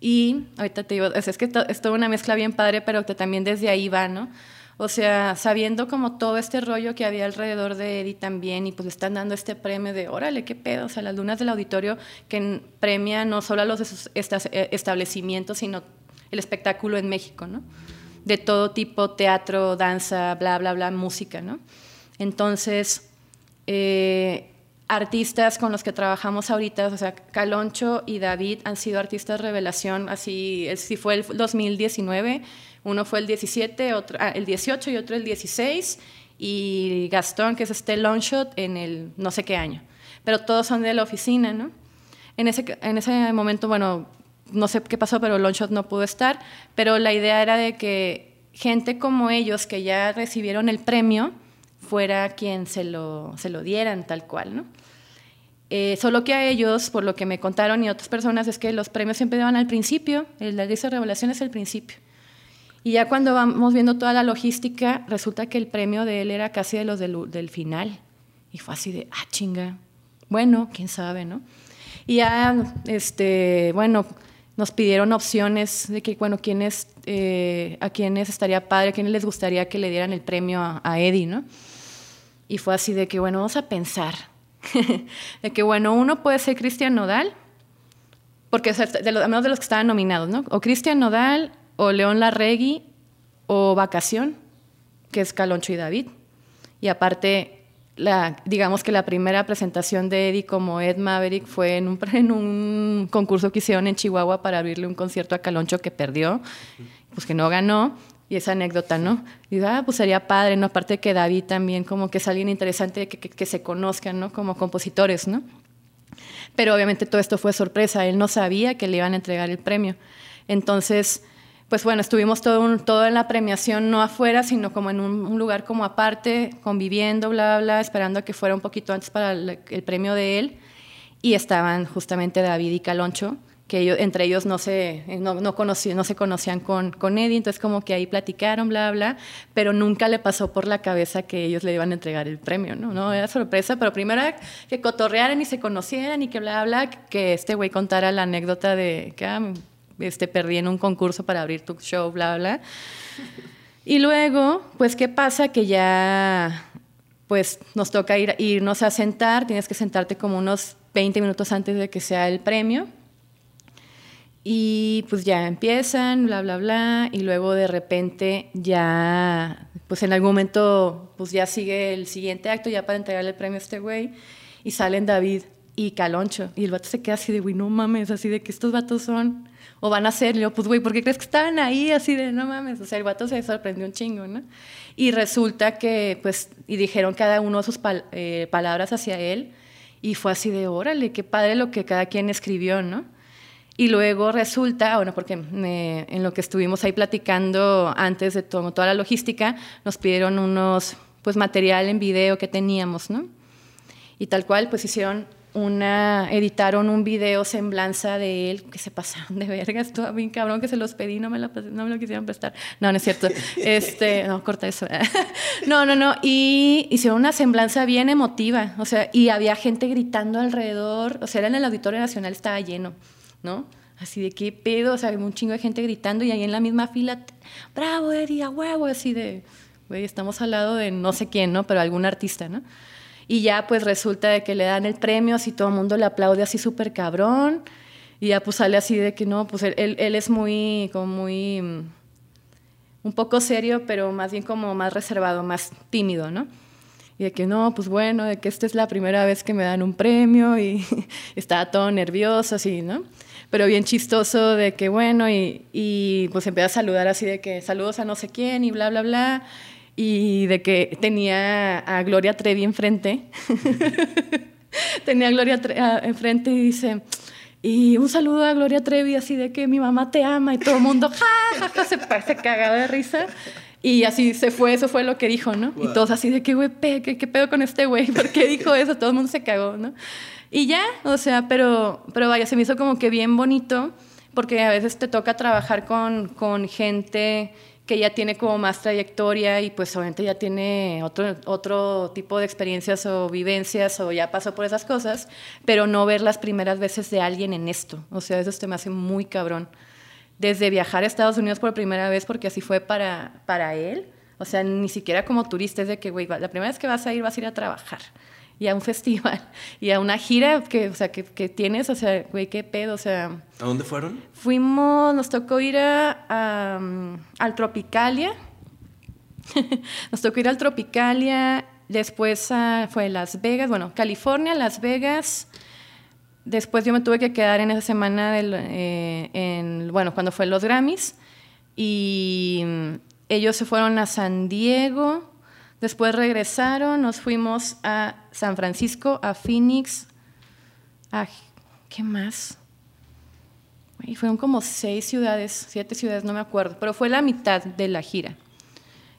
Y ahorita te digo, es, que es toda una mezcla bien padre, pero que también desde ahí va, ¿no? O sea, sabiendo como todo este rollo que había alrededor de Eddie también, y pues están dando este premio de, órale, qué pedo, o sea, las lunas del auditorio que premia no solo a los eh, establecimientos, sino el espectáculo en México, ¿no? De todo tipo, teatro, danza, bla, bla, bla, música, ¿no? Entonces, eh, artistas con los que trabajamos ahorita, o sea, Caloncho y David han sido artistas revelación, así, si fue el 2019, uno fue el 17, otro, ah, el 18 y otro el 16, y Gastón, que es este Longshot, en el no sé qué año. Pero todos son de la oficina, ¿no? En ese, en ese momento, bueno, no sé qué pasó, pero Longshot no pudo estar, pero la idea era de que gente como ellos que ya recibieron el premio fuera quien se lo, se lo dieran tal cual, ¿no? Eh, solo que a ellos, por lo que me contaron y otras personas, es que los premios siempre van al principio, lista de revelación es el principio. Y ya cuando vamos viendo toda la logística, resulta que el premio de él era casi de los del, del final. Y fue así de, ah, chinga. Bueno, quién sabe, ¿no? Y ya, este, bueno, nos pidieron opciones de que, bueno, quiénes, eh, a quiénes estaría padre, a quiénes les gustaría que le dieran el premio a, a Eddie, ¿no? Y fue así de que, bueno, vamos a pensar. de que, bueno, uno puede ser Cristian Nodal, porque de los, menos de los que estaban nominados, ¿no? O Cristian Nodal, o León Larregui, o Vacación, que es Caloncho y David. Y aparte, la, digamos que la primera presentación de Eddie como Ed Maverick fue en un, en un concurso que hicieron en Chihuahua para abrirle un concierto a Caloncho que perdió, pues que no ganó y esa anécdota, ¿no? Y ah, pues sería padre, ¿no? Aparte que David también como que es alguien interesante que, que, se conozcan, ¿no? Como compositores, ¿no? Pero obviamente todo esto fue sorpresa, él no sabía que le iban a entregar el premio. Entonces, pues bueno, estuvimos todo, todo en la premiación, no afuera, sino como en un, lugar como aparte, conviviendo, bla, bla, esperando a que fuera un poquito antes para el premio de él. Y estaban justamente David y Caloncho que ellos, entre ellos no se, no, no, no se conocían con, con Eddie, entonces como que ahí platicaron, bla, bla, pero nunca le pasó por la cabeza que ellos le iban a entregar el premio, ¿no? no era sorpresa, pero primero era que cotorrearan y se conocieran y que bla, bla, que este güey contara la anécdota de que ah, este, perdí en un concurso para abrir tu show, bla, bla. Y luego, pues, ¿qué pasa? Que ya, pues, nos toca ir, irnos a sentar, tienes que sentarte como unos 20 minutos antes de que sea el premio y pues ya empiezan, bla, bla, bla, y luego de repente ya, pues en algún momento, pues ya sigue el siguiente acto, ya para entregarle el premio a este güey, y salen David y Caloncho, y el vato se queda así de, güey, no mames, así de que estos vatos son, o van a ser, yo, pues güey, ¿por qué crees que estaban ahí? Así de, no mames, o sea, el vato se sorprendió un chingo, ¿no? Y resulta que, pues, y dijeron cada uno sus eh, palabras hacia él, y fue así de, órale, qué padre lo que cada quien escribió, ¿no? Y luego resulta, bueno, porque en lo que estuvimos ahí platicando antes de todo, toda la logística, nos pidieron unos, pues material en video que teníamos, ¿no? Y tal cual, pues hicieron una, editaron un video semblanza de él, que se pasaron de verga, estuvo bien cabrón que se los pedí, no me, no me lo quisieron prestar. No, no es cierto. Este, no, corta eso. no, no, no. Y hicieron una semblanza bien emotiva, o sea, y había gente gritando alrededor, o sea, era en el Auditorio Nacional, estaba lleno. ¿No? Así de qué pedo, o sea, un chingo de gente gritando y ahí en la misma fila, bravo, Eddie, a huevo, así de, güey, estamos al lado de no sé quién, ¿no? Pero algún artista, ¿no? Y ya pues resulta de que le dan el premio, así todo el mundo le aplaude así súper cabrón. Y ya pues sale así de que no, pues él, él, es muy, como muy, mm, un poco serio, pero más bien como más reservado, más tímido, ¿no? y de que no, pues bueno, de que esta es la primera vez que me dan un premio y estaba todo nervioso, así, ¿no? Pero bien chistoso de que bueno, y, y pues empecé a saludar así de que saludos a no sé quién y bla, bla, bla, y de que tenía a Gloria Trevi enfrente. tenía a Gloria Trevi enfrente y dice, y un saludo a Gloria Trevi así de que mi mamá te ama y todo el mundo, ja, ja, se, se cagaba de risa. Y así se fue, eso fue lo que dijo, ¿no? Y todos así de que, güey, ¿qué, ¿qué pedo con este güey? ¿Por qué dijo eso? Todo el mundo se cagó, ¿no? Y ya, o sea, pero, pero vaya, se me hizo como que bien bonito, porque a veces te toca trabajar con, con gente que ya tiene como más trayectoria y pues obviamente ya tiene otro, otro tipo de experiencias o vivencias o ya pasó por esas cosas, pero no ver las primeras veces de alguien en esto. O sea, eso te me hace muy cabrón. Desde viajar a Estados Unidos por primera vez, porque así fue para, para él, o sea, ni siquiera como turista, es de que, güey, la primera vez que vas a ir, vas a ir a trabajar y a un festival y a una gira que, o sea, que, que tienes, o sea, güey, qué pedo, o sea... ¿A dónde fueron? Fuimos, nos tocó ir a, al Tropicalia, nos tocó ir al Tropicalia después ah, fue Las Vegas, bueno, California, Las Vegas. Después yo me tuve que quedar en esa semana, del, eh, en, bueno, cuando fue los Grammys. Y mm, ellos se fueron a San Diego. Después regresaron, nos fuimos a San Francisco, a Phoenix, a... ¿Qué más? Y fueron como seis ciudades, siete ciudades, no me acuerdo, pero fue la mitad de la gira.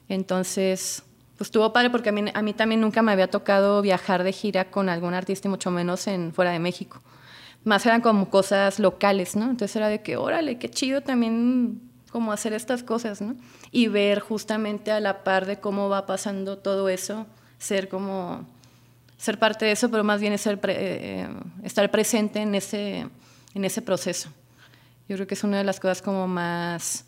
Entonces, pues estuvo padre porque a mí, a mí también nunca me había tocado viajar de gira con algún artista, y mucho menos en fuera de México. Más eran como cosas locales, ¿no? Entonces era de que, órale, qué chido también como hacer estas cosas, ¿no? Y ver justamente a la par de cómo va pasando todo eso, ser como, ser parte de eso, pero más bien ser eh, estar presente en ese, en ese proceso. Yo creo que es una de las cosas como más,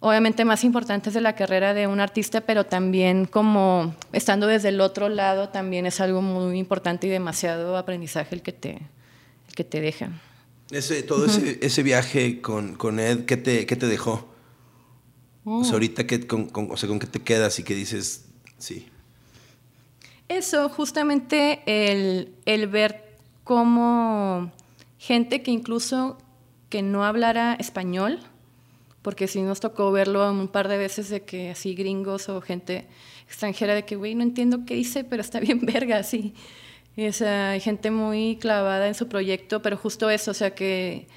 obviamente más importantes de la carrera de un artista, pero también como estando desde el otro lado también es algo muy importante y demasiado aprendizaje el que te, el que te deja. Ese, todo ese, ese, viaje con, con Ed, ¿qué te, qué te dejó? O sea, oh. ahorita, ¿qué, con, con, o sea, ¿con qué te quedas y qué dices? Sí. Eso, justamente el, el ver cómo gente que incluso que no hablara español, porque sí nos tocó verlo un par de veces de que así gringos o gente extranjera de que, güey, no entiendo qué dice, pero está bien verga, así. Es, hay gente muy clavada en su proyecto, pero justo eso, o sea, que,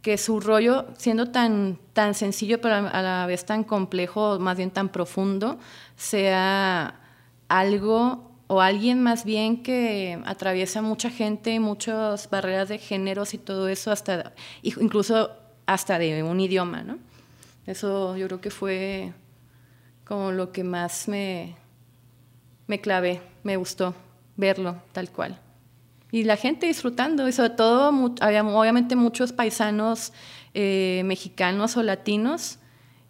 que su rollo, siendo tan, tan sencillo, pero a la vez tan complejo, más bien tan profundo, sea algo o alguien más bien que atraviesa mucha gente, muchas barreras de géneros y todo eso, hasta incluso hasta de un idioma, ¿no? Eso yo creo que fue como lo que más me, me clavé, me gustó verlo tal cual. Y la gente disfrutando, y sobre todo había obviamente muchos paisanos eh, mexicanos o latinos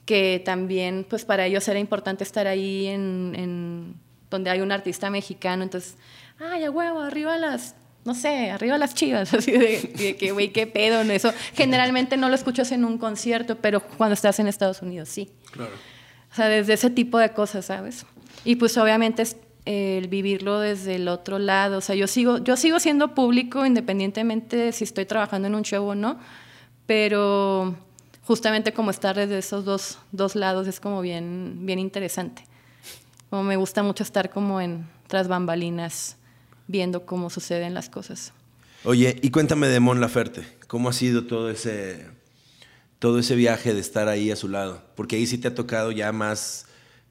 que también, pues para ellos era importante estar ahí en, en donde hay un artista mexicano, entonces, ay, a huevo, arriba las, no sé, arriba las chivas, así de, que, güey, qué pedo en eso. Generalmente no lo escuchas en un concierto, pero cuando estás en Estados Unidos, sí. Claro. O sea, desde ese tipo de cosas, ¿sabes? Y pues obviamente el vivirlo desde el otro lado. O sea, yo sigo, yo sigo siendo público independientemente de si estoy trabajando en un show o no, pero justamente como estar desde esos dos, dos lados es como bien, bien interesante. Como me gusta mucho estar como en tras bambalinas viendo cómo suceden las cosas. Oye, y cuéntame de Mon Laferte, ¿cómo ha sido todo ese, todo ese viaje de estar ahí a su lado? Porque ahí sí te ha tocado ya más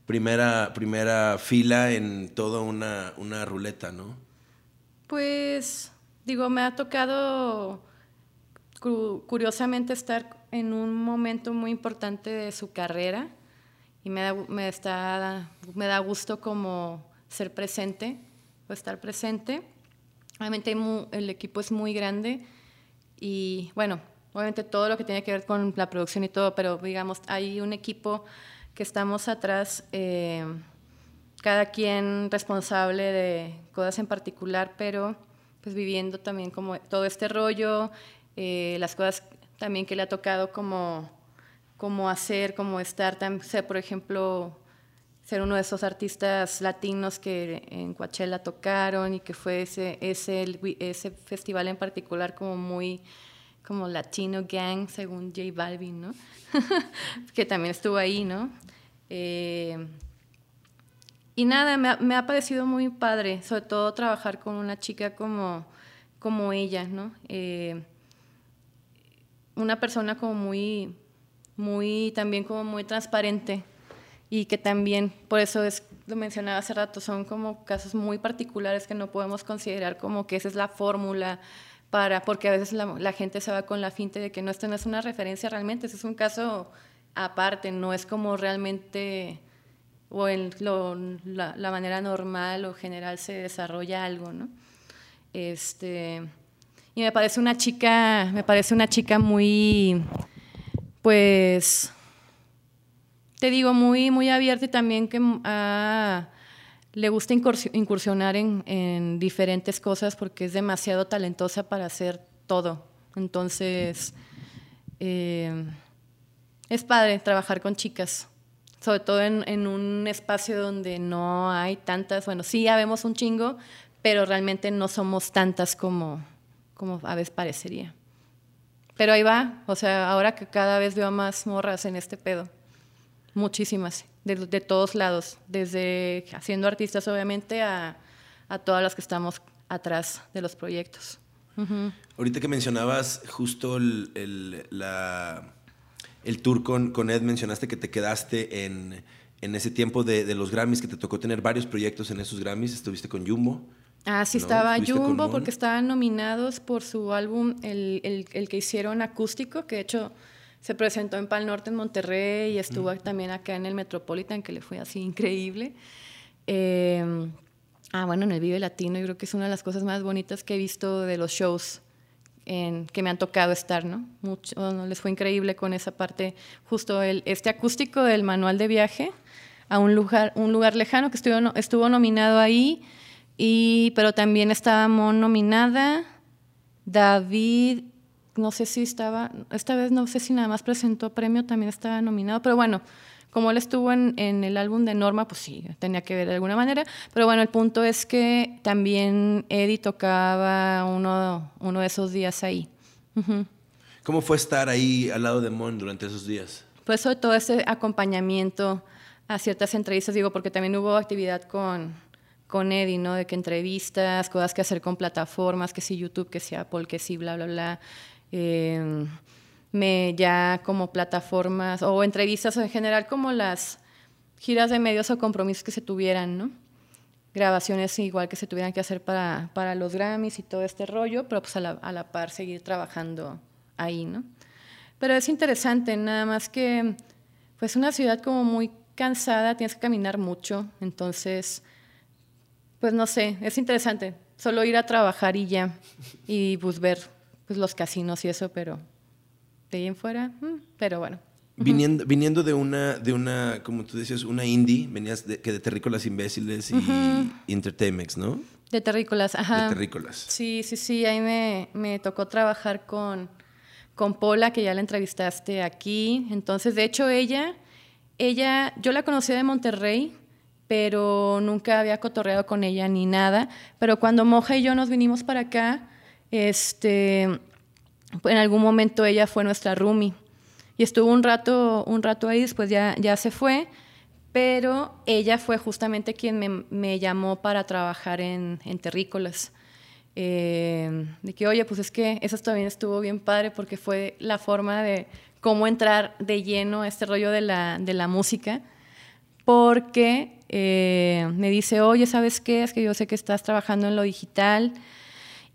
primera, primera fila en toda una, una ruleta, ¿no? Pues, digo, me ha tocado curiosamente estar en un momento muy importante de su carrera y me da, me está, me da gusto como ser presente o estar presente. Obviamente el equipo es muy grande y bueno, obviamente todo lo que tiene que ver con la producción y todo, pero digamos, hay un equipo que estamos atrás, eh, cada quien responsable de cosas en particular, pero pues viviendo también como todo este rollo, eh, las cosas también que le ha tocado como, como hacer, como estar, por ejemplo, ser uno de esos artistas latinos que en Coachella tocaron y que fue ese, ese, ese festival en particular como muy como Latino Gang, según J Balvin, ¿no? que también estuvo ahí, ¿no? Eh, y nada, me ha, parecido muy padre, sobre todo trabajar con una chica como, como ella, ¿no? Eh, una persona como muy, muy, también como muy transparente y que también, por eso es, lo mencionaba hace rato, son como casos muy particulares que no podemos considerar como que esa es la fórmula para, porque a veces la, gente se va con la finta de que no, esto no es una referencia realmente, ese es un caso aparte, no es como realmente o en la, la, manera normal o general se desarrolla algo, ¿no? Este, y me parece una chica, me parece una chica muy, pues, te digo, muy, muy abierta y también que ah, le gusta incursionar en, en, diferentes cosas porque es demasiado talentosa para hacer todo. Entonces, eh, es padre trabajar con chicas, sobre todo en, un espacio donde no hay tantas, bueno, sí ya vemos un chingo, pero realmente no somos tantas como a veces parecería. Pero ahí va, o sea, ahora que cada vez veo más morras en este pedo, muchísimas, de, de todos lados, desde haciendo artistas obviamente a, a, todas las que estamos atrás de los proyectos. Ahorita que mencionabas justo el, el, la, el tour con, con, Ed, mencionaste que te quedaste en, en ese tiempo de, de, los Grammys, que te tocó tener varios proyectos en esos Grammys, estuviste con Jumbo. Ah, sí, estaba Jumbo porque estaban nominados por su álbum, el, el, el, que hicieron acústico, que de hecho se presentó en Pal Norte, en Monterrey, y estuvo mm. también acá en el Metropolitan, que le fue así increíble. Eh, ah, bueno, en el Vive Latino, yo creo que es una de las cosas más bonitas que he visto de los shows en, que me han tocado estar, ¿no? Mucho, les fue increíble con esa parte, justo el, este acústico del manual de viaje a un lugar, un lugar lejano que estuvo, estuvo nominado ahí y, pero también estaba nominada David, no sé si estaba, esta vez no sé si nada más presentó premio, también estaba nominado, pero bueno, como él estuvo en, en, el álbum de Norma, pues sí, tenía que ver de alguna manera. Pero bueno, el punto es que también Eddie tocaba uno, uno de esos días ahí. ¿Cómo fue estar ahí al lado de Mon durante esos días? Pues sobre todo ese acompañamiento a ciertas entrevistas, digo, porque también hubo actividad con, con Eddie, ¿no? De que entrevistas, cosas que hacer con plataformas, que si YouTube, que si Apple, que si bla, bla, bla. Eh, me ya como plataformas o entrevistas o en general como las giras de medios o compromisos que se tuvieran, ¿no? Grabaciones igual que se tuvieran que hacer para, para los Grammys y todo este rollo, pero pues a la, a la par seguir trabajando ahí, ¿no? Pero es interesante, nada más que pues una ciudad como muy cansada, tienes que caminar mucho, entonces, pues no sé, es interesante, solo ir a trabajar y ya, y pues ver pues los casinos y eso, pero de ahí en fuera, mm, pero bueno. Viniendo, viniendo de una, de una, como tú decías, una indie, venías de, que de Terrícolas Imbéciles y Entertainment, ¿no? De Terrícolas, ajá. De Terrícolas. Sí, sí, sí, ahí me, me tocó trabajar con, con Paula, que ya la entrevistaste aquí. Entonces, de hecho, ella, ella, yo la conocí de Monterrey, pero nunca había cotorreado con ella ni nada. Pero cuando Moja y yo nos vinimos para acá, este, en algún momento ella fue nuestra roomie y estuvo un rato, un rato ahí, después ya, ya se fue, pero ella fue justamente quien me, me llamó para trabajar en, Terrícolas. Eh, de que, oye, pues es que eso también estuvo bien padre porque fue la forma de cómo entrar de lleno a este rollo de la, de la música, porque eh, me dice, oye, ¿sabes qué? Es que yo sé que estás trabajando en lo digital,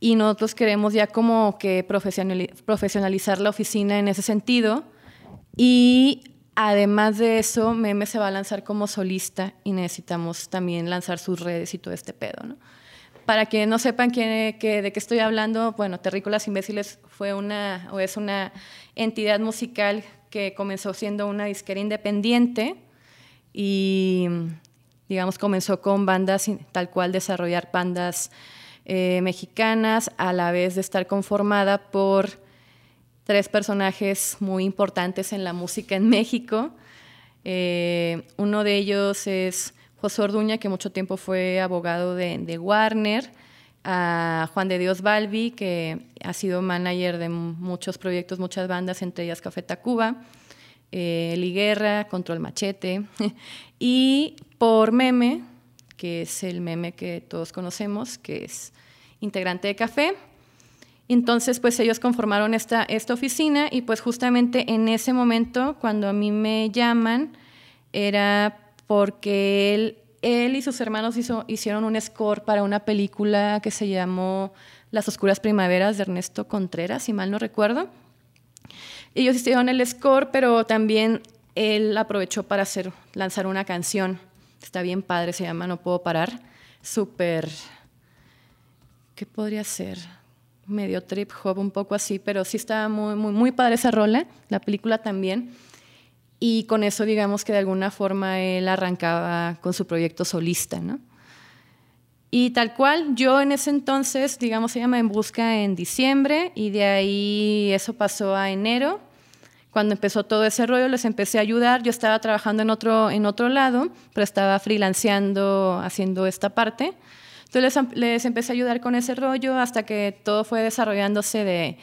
y nosotros queremos ya como que profesionalizar la oficina en ese sentido y además de eso, Meme se va a lanzar como solista y necesitamos también lanzar sus redes y todo este pedo, ¿no? Para que no sepan de qué estoy hablando, bueno, Terrícolas Imbéciles fue una, o es una entidad musical que comenzó siendo una disquera independiente y, digamos, comenzó con bandas, tal cual desarrollar bandas eh, mexicanas, a la vez de estar conformada por tres personajes muy importantes en la música en México. Eh, uno de ellos es José Orduña, que mucho tiempo fue abogado de, Warner, a Juan de Dios Balbi, que ha sido manager de muchos proyectos, muchas bandas, entre ellas Café Tacuba, eh, Liguerra, Control Machete, y por Meme, que es el meme que todos conocemos, que es integrante de Café. Entonces, pues ellos conformaron esta, oficina y pues justamente en ese momento, cuando a mí me llaman, era porque él, él y sus hermanos hizo, hicieron un score para una película que se llamó Las Oscuras Primaveras de Ernesto Contreras, si mal no recuerdo. Ellos hicieron el score, pero también él aprovechó para hacer, lanzar una canción. Está bien padre, se llama No Puedo Parar. Súper ¿qué podría ser? Medio trip hop, un poco así, pero sí estaba muy, muy, muy padre esa rola, la película también. Y con eso, digamos que de alguna forma él arrancaba con su proyecto solista, ¿no? Y tal cual, yo en ese entonces, digamos, se llama En Busca en diciembre y de ahí eso pasó a enero, Cuando empezó todo ese rollo, les empecé a ayudar. Yo estaba trabajando en otro, en otro lado, pero estaba freelanceando, haciendo esta parte. Entonces les, les empecé a ayudar con ese rollo hasta que todo fue desarrollándose de,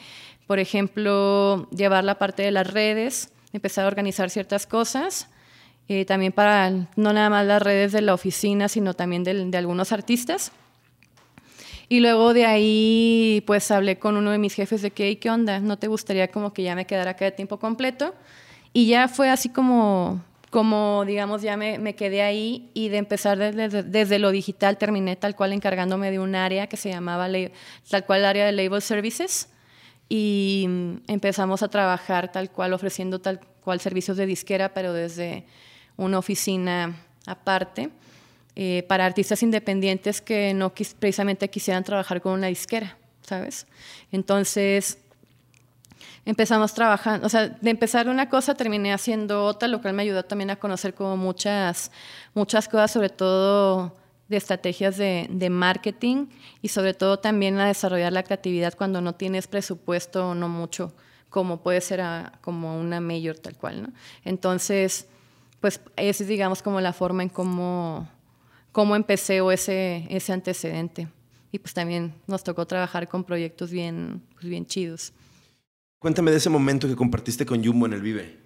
por ejemplo, llevar la parte de las redes, empezar a organizar ciertas cosas. Eh, también para no nada más las redes de la oficina, sino también de, de algunos artistas. Y luego de ahí, pues hablé con uno de mis jefes de que, ¿qué onda? ¿No te gustaría como que ya me quedara acá de tiempo completo? Y ya fue así como, como digamos, ya me, me quedé ahí y de empezar desde, desde, lo digital terminé tal cual encargándome de un área que se llamaba tal cual área de Label Services y empezamos a trabajar tal cual ofreciendo tal cual servicios de disquera, pero desde una oficina aparte. Eh, para artistas independientes que no precisamente quisieran trabajar con una disquera, ¿sabes? Entonces empezamos trabajando, o sea, de empezar una cosa terminé haciendo otra, lo cual me ayudó también a conocer como muchas, muchas cosas, sobre todo de estrategias de, de, marketing y sobre todo también a desarrollar la creatividad cuando no tienes presupuesto o no mucho, como puede ser a, como una mayor tal cual, ¿no? Entonces, pues es digamos como la forma en cómo cómo empecé o ese, ese antecedente. Y pues también nos tocó trabajar con proyectos bien, pues bien chidos. Cuéntame de ese momento que compartiste con Jumbo en el Vive.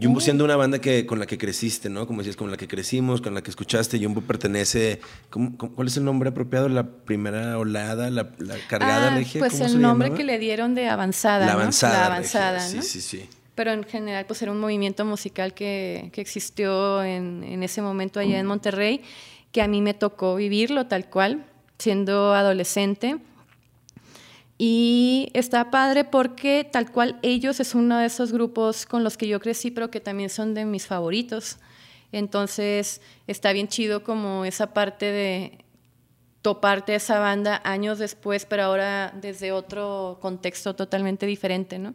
Jumbo siendo una banda que, con la que creciste, ¿no? Como decías, con la que crecimos, con la que escuchaste. Jumbo pertenece... cuál es el nombre apropiado? ¿La primera olada? ¿La, cargada ah, Pues el nombre que le dieron de avanzada, La avanzada. La avanzada, Sí, sí, sí pero en general pues era un movimiento musical que, que existió en, en, ese momento allá en Monterrey, que a mí me tocó vivirlo tal cual, siendo adolescente. Y está padre porque tal cual ellos es uno de esos grupos con los que yo crecí, pero que también son de mis favoritos. Entonces está bien chido como esa parte de toparte esa banda años después, pero ahora desde otro contexto totalmente diferente, ¿no?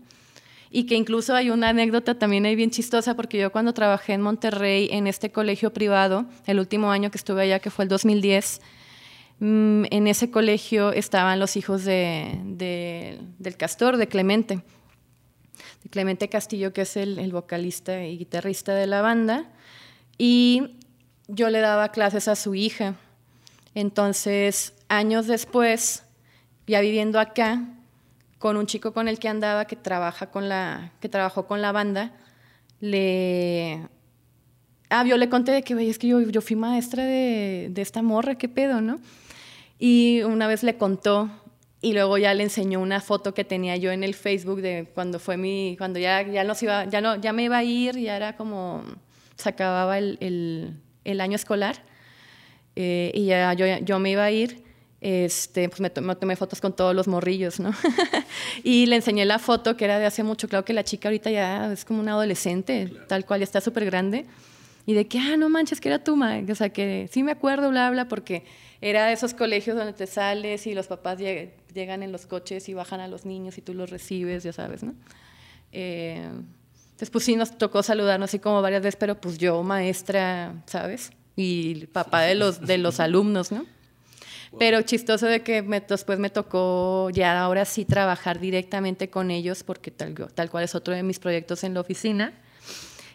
Y que incluso hay una anécdota también ahí bien chistosa porque yo cuando trabajé en Monterrey en este colegio privado, el último año que estuve allá, que fue el 2010, mm, en ese colegio estaban los hijos de, del Castor, de Clemente, de Clemente Castillo, que es el, el vocalista y guitarrista de la banda, y yo le daba clases a su hija. Entonces, años después, ya viviendo acá, con un chico con el que andaba que trabaja con la que trabajó con la banda le ah yo le conté de que es que yo, yo fui maestra de, de, esta morra qué pedo no y una vez le contó y luego ya le enseñó una foto que tenía yo en el Facebook de cuando fue mi cuando ya ya nos iba ya no ya me iba a ir ya era como se acababa el, el, el año escolar eh, y ya yo, yo me iba a ir este, pues me, tomé fotos con todos los morrillos, ¿no? y le enseñé la foto que era de hace mucho. Claro que la chica ahorita ya es como una adolescente, tal cual, ya está súper grande. Y de que, ah, no manches, que era tu madre. O sea, que sí me acuerdo, bla, bla, porque era de esos colegios donde te sales y los papás llegan en los coches y bajan a los niños y tú los recibes, ya sabes, ¿no? Eh, entonces, pues sí nos tocó saludarnos así como varias veces, pero pues yo, maestra, ¿sabes? Y papá de los, de los alumnos, ¿no? Pero chistoso de que después me tocó ya ahora sí trabajar directamente con ellos, porque tal, tal cual es otro de mis proyectos en la oficina.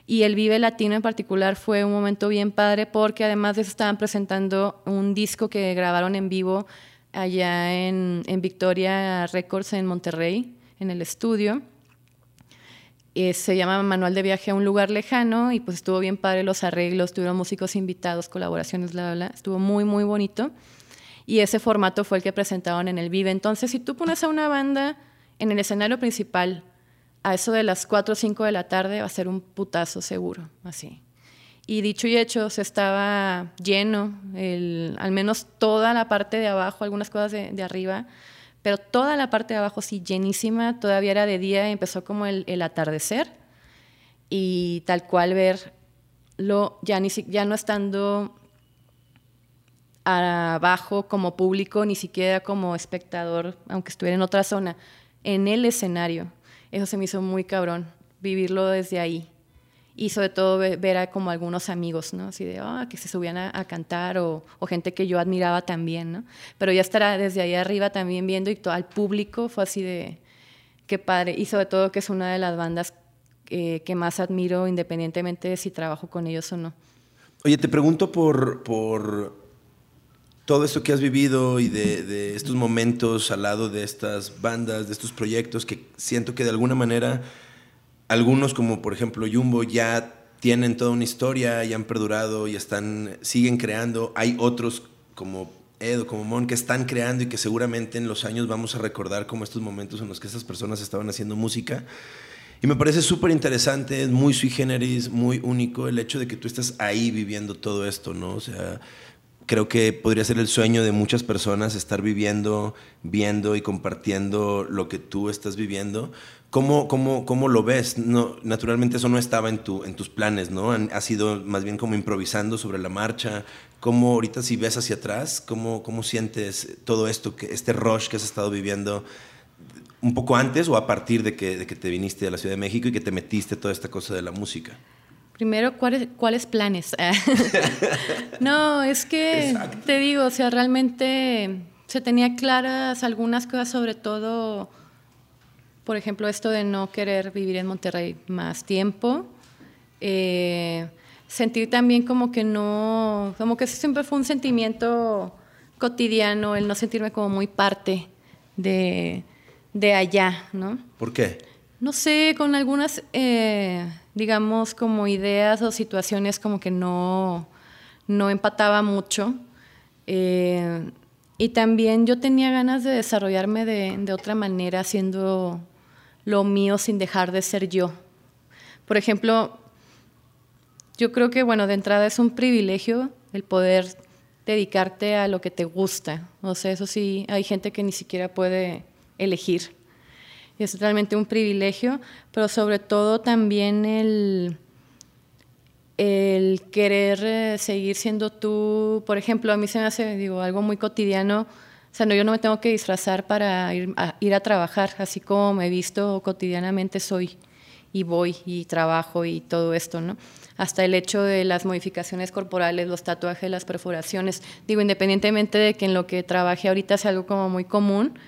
Y el Vive Latino en particular fue un momento bien padre porque además de eso estaban presentando un disco que grabaron en vivo allá en, en Victoria Records en Monterrey, en el estudio. Eh, se llama Manual de Viaje a un lugar lejano y pues estuvo bien padre los arreglos, tuvieron músicos invitados, colaboraciones, bla, bla, bla. Estuvo muy, muy bonito y ese formato fue el que presentaron en el Vive. Entonces, si tú pones a una banda en el escenario principal a eso de las 4 o 5 de la tarde, va a ser un putazo seguro, así. Y dicho y hecho, se estaba lleno, al menos toda la parte de abajo, algunas cosas de, arriba, pero toda la parte de abajo sí llenísima, todavía era de día, empezó como el, atardecer y tal cual verlo ya, ni, ya no estando abajo como público, ni siquiera como espectador, aunque estuviera en otra zona, en el escenario. Eso se me hizo muy cabrón, vivirlo desde ahí. Y sobre todo ver a como algunos amigos, ¿no? Así de, ah, que se subían a, cantar o, gente que yo admiraba también, ¿no? Pero ya estar desde ahí arriba también viendo y todo al público fue así de, qué padre. Y sobre todo que es una de las bandas eh, que más admiro independientemente de si trabajo con ellos o no. Oye, te pregunto por, por todo esto que has vivido y de, de, estos momentos al lado de estas bandas, de estos proyectos que siento que de alguna manera algunos como por ejemplo Jumbo ya tienen toda una historia y han perdurado y están siguen creando, hay otros como Edo, como Mon, que están creando y que seguramente en los años vamos a recordar como estos momentos en los que esas personas estaban haciendo música. Y me parece súper interesante, es muy sui generis, muy único el hecho de que tú estés ahí viviendo todo esto, ¿no? O sea, creo que podría ser el sueño de muchas personas estar viviendo, viendo y compartiendo lo que tú estás viviendo. ¿Cómo, cómo, cómo lo ves? No, naturalmente eso no estaba en, tu, en tus planes, ¿no? Ha sido más bien como improvisando sobre la marcha. ¿Cómo ahorita si ves hacia atrás, cómo, cómo sientes todo esto, que, este rush que has estado viviendo un poco antes o a partir de que, de que te viniste a la Ciudad de México y que te metiste toda esta cosa de la música? Primero, ¿cuáles, cuáles planes? no, es que te digo, o sea, realmente se tenía claras algunas cosas, sobre todo, por ejemplo, esto de no querer vivir en Monterrey más tiempo. Eh, sentir también como que no, como que siempre fue un sentimiento cotidiano, el no sentirme como muy parte de, de allá, ¿no? ¿Por qué? No sé, con algunas, eh, digamos, como ideas o situaciones como que no, no empataba mucho. Eh, y también yo tenía ganas de desarrollarme de, de otra manera, haciendo lo mío sin dejar de ser yo. Por ejemplo, yo creo que, bueno, de entrada es un privilegio el poder dedicarte a lo que te gusta. O sea, eso sí, hay gente que ni siquiera puede elegir. Es realmente un privilegio, pero sobre todo también el, el querer eh, seguir siendo tú. Por ejemplo, a mí se me hace, digo, algo muy cotidiano. O sea, no, yo no me tengo que disfrazar para ir a, ir a trabajar, así como me he visto cotidianamente soy y voy y trabajo y todo esto, ¿no? hasta el hecho de las modificaciones corporales, los tatuajes, las perforaciones. Digo, independientemente de que en lo que trabaje ahorita sea algo como muy común,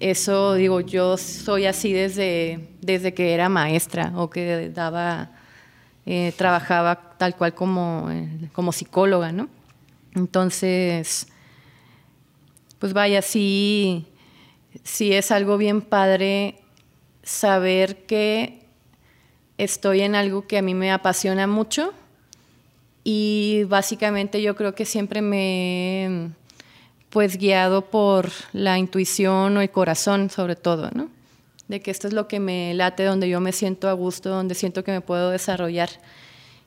eso, digo, yo soy así desde, desde que era maestra o que daba, eh, trabajaba tal cual como, eh, como psicóloga, ¿no? Entonces, pues vaya, sí, sí es algo bien padre saber que estoy en algo que a mí me apasiona mucho y básicamente yo creo que siempre me pues guiado por la intuición o el corazón sobre todo, ¿no? De que esto es lo que me late, donde yo me siento a gusto, donde siento que me puedo desarrollar.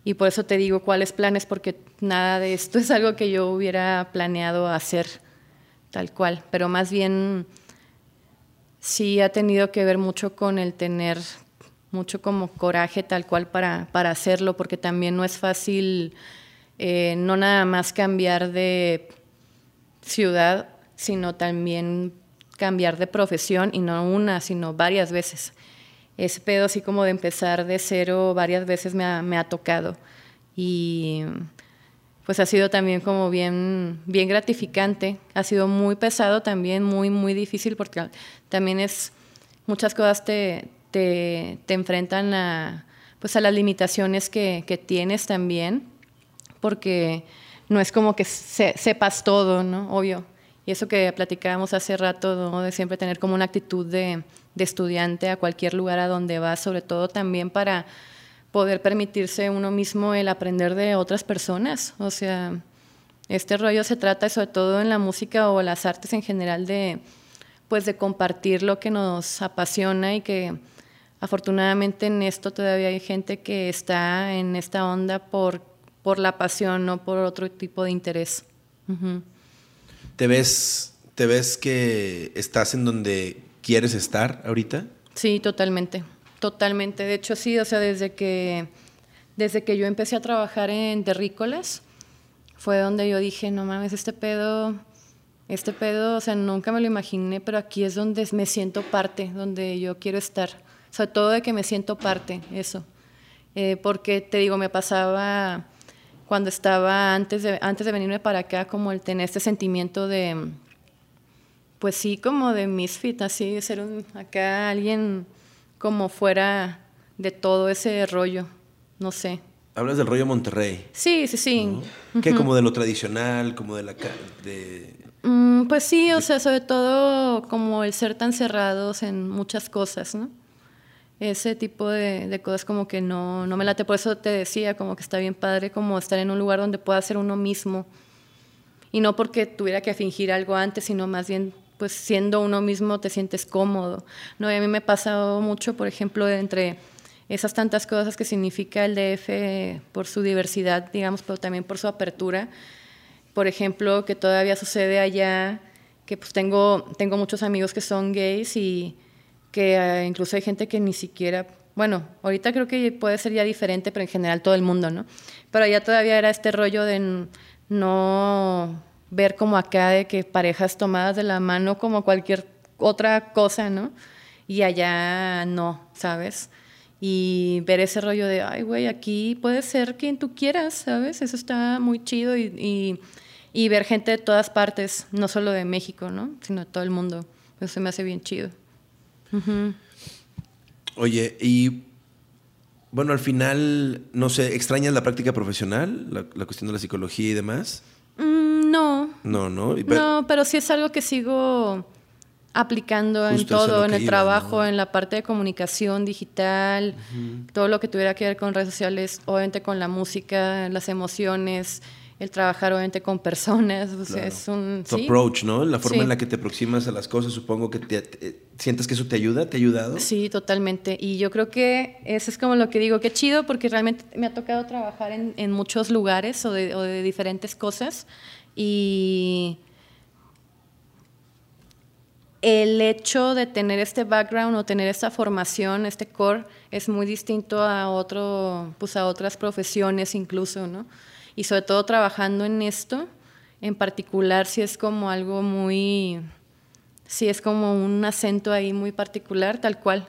Y por eso te digo cuáles planes, porque nada de esto es algo que yo hubiera planeado hacer tal cual, pero más bien sí ha tenido que ver mucho con el tener mucho como coraje tal cual para, para hacerlo, porque también no es fácil eh, no nada más cambiar de ciudad, sino también cambiar de profesión, y no una, sino varias veces. Ese pedo así como de empezar de cero varias veces me ha, me ha tocado. Y pues ha sido también como bien, bien gratificante. Ha sido muy pesado también, muy, muy difícil, porque también es, muchas cosas te, te, enfrentan a, pues a las limitaciones que, tienes también, porque no es como que sepas todo, ¿no? Obvio. Y eso que platicábamos hace rato, de siempre tener como una actitud de, estudiante a cualquier lugar a donde vas, sobre todo también para poder permitirse uno mismo el aprender de otras personas. O sea, este rollo se trata sobre todo en la música o las artes en general de, pues de compartir lo que nos apasiona y que Afortunadamente en esto todavía hay gente que está en esta onda por, por la pasión, no por otro tipo de interés. ¿Te, ves, ¿Te ves que estás en donde quieres estar ahorita? Sí, totalmente, totalmente. De hecho, sí, o sea, desde que, desde que yo empecé a trabajar en terrícolas, fue donde yo dije, no mames, este pedo, este pedo, o sea, nunca me lo imaginé, pero aquí es donde me siento parte, donde yo quiero estar sobre todo de que me siento parte, eso. Eh, porque te digo, me pasaba cuando estaba antes de, antes de venirme para acá, como el tener este sentimiento de, pues sí, como de misfit, así, de ser un, acá alguien como fuera de todo ese rollo, no sé. Hablas del rollo Monterrey. Sí, sí, sí. ¿Qué? Como de lo tradicional, como de la... De... Mm, pues sí, o sea, sobre todo como el ser tan cerrados en muchas cosas, ¿no? Ese tipo de, cosas como que no, no me late. Por eso te decía, como que está bien padre como estar en un lugar donde pueda ser uno mismo. Y no porque tuviera que fingir algo antes, sino más bien pues siendo uno mismo te sientes cómodo. ¿no? Y a mí me ha pasado mucho, por ejemplo, entre esas tantas cosas que significa el DF por su diversidad, digamos, pero también por su apertura. Por ejemplo, que todavía sucede allá, que pues tengo, tengo muchos amigos que son gays y que eh, incluso hay gente que ni siquiera, bueno, ahorita creo que puede ser ya diferente, pero en general todo el mundo, ¿no? Pero allá todavía era este rollo de no ver como acá de que parejas tomadas de la mano como cualquier otra cosa, ¿no? Y allá no, ¿sabes? y ver ese rollo de, ay, güey, aquí puede ser quien tú quieras, ¿sabes? Eso está muy chido y, y, ver gente de todas partes, no solo de México, ¿no? Sino de todo el mundo. Eso me hace bien chido. Oye, y bueno, al final, no sé, ¿extrañas la práctica profesional, la, cuestión de la psicología y demás? Mm, no. No, no. no, pero sí es algo que sigo aplicando en todo, en el trabajo, en la parte de comunicación digital, todo lo que tuviera que ver con redes sociales, obviamente con la música, las emociones, el trabajar obviamente con personas, o sea, es un... Tu approach, ¿no? La forma en la que te aproximas a las cosas, supongo que te, sientes que eso te ayuda, ¿te ha ayudado? Sí, totalmente. Y yo creo que eso es como lo que digo, qué chido, porque realmente me ha tocado trabajar en, en muchos lugares o de, o de diferentes cosas y el hecho de tener este background o tener esta formación, este core, es muy distinto a, otro, pues a otras profesiones incluso, ¿no? Y sobre todo trabajando en esto, en particular, si es como algo muy, si es como un acento ahí muy particular, tal cual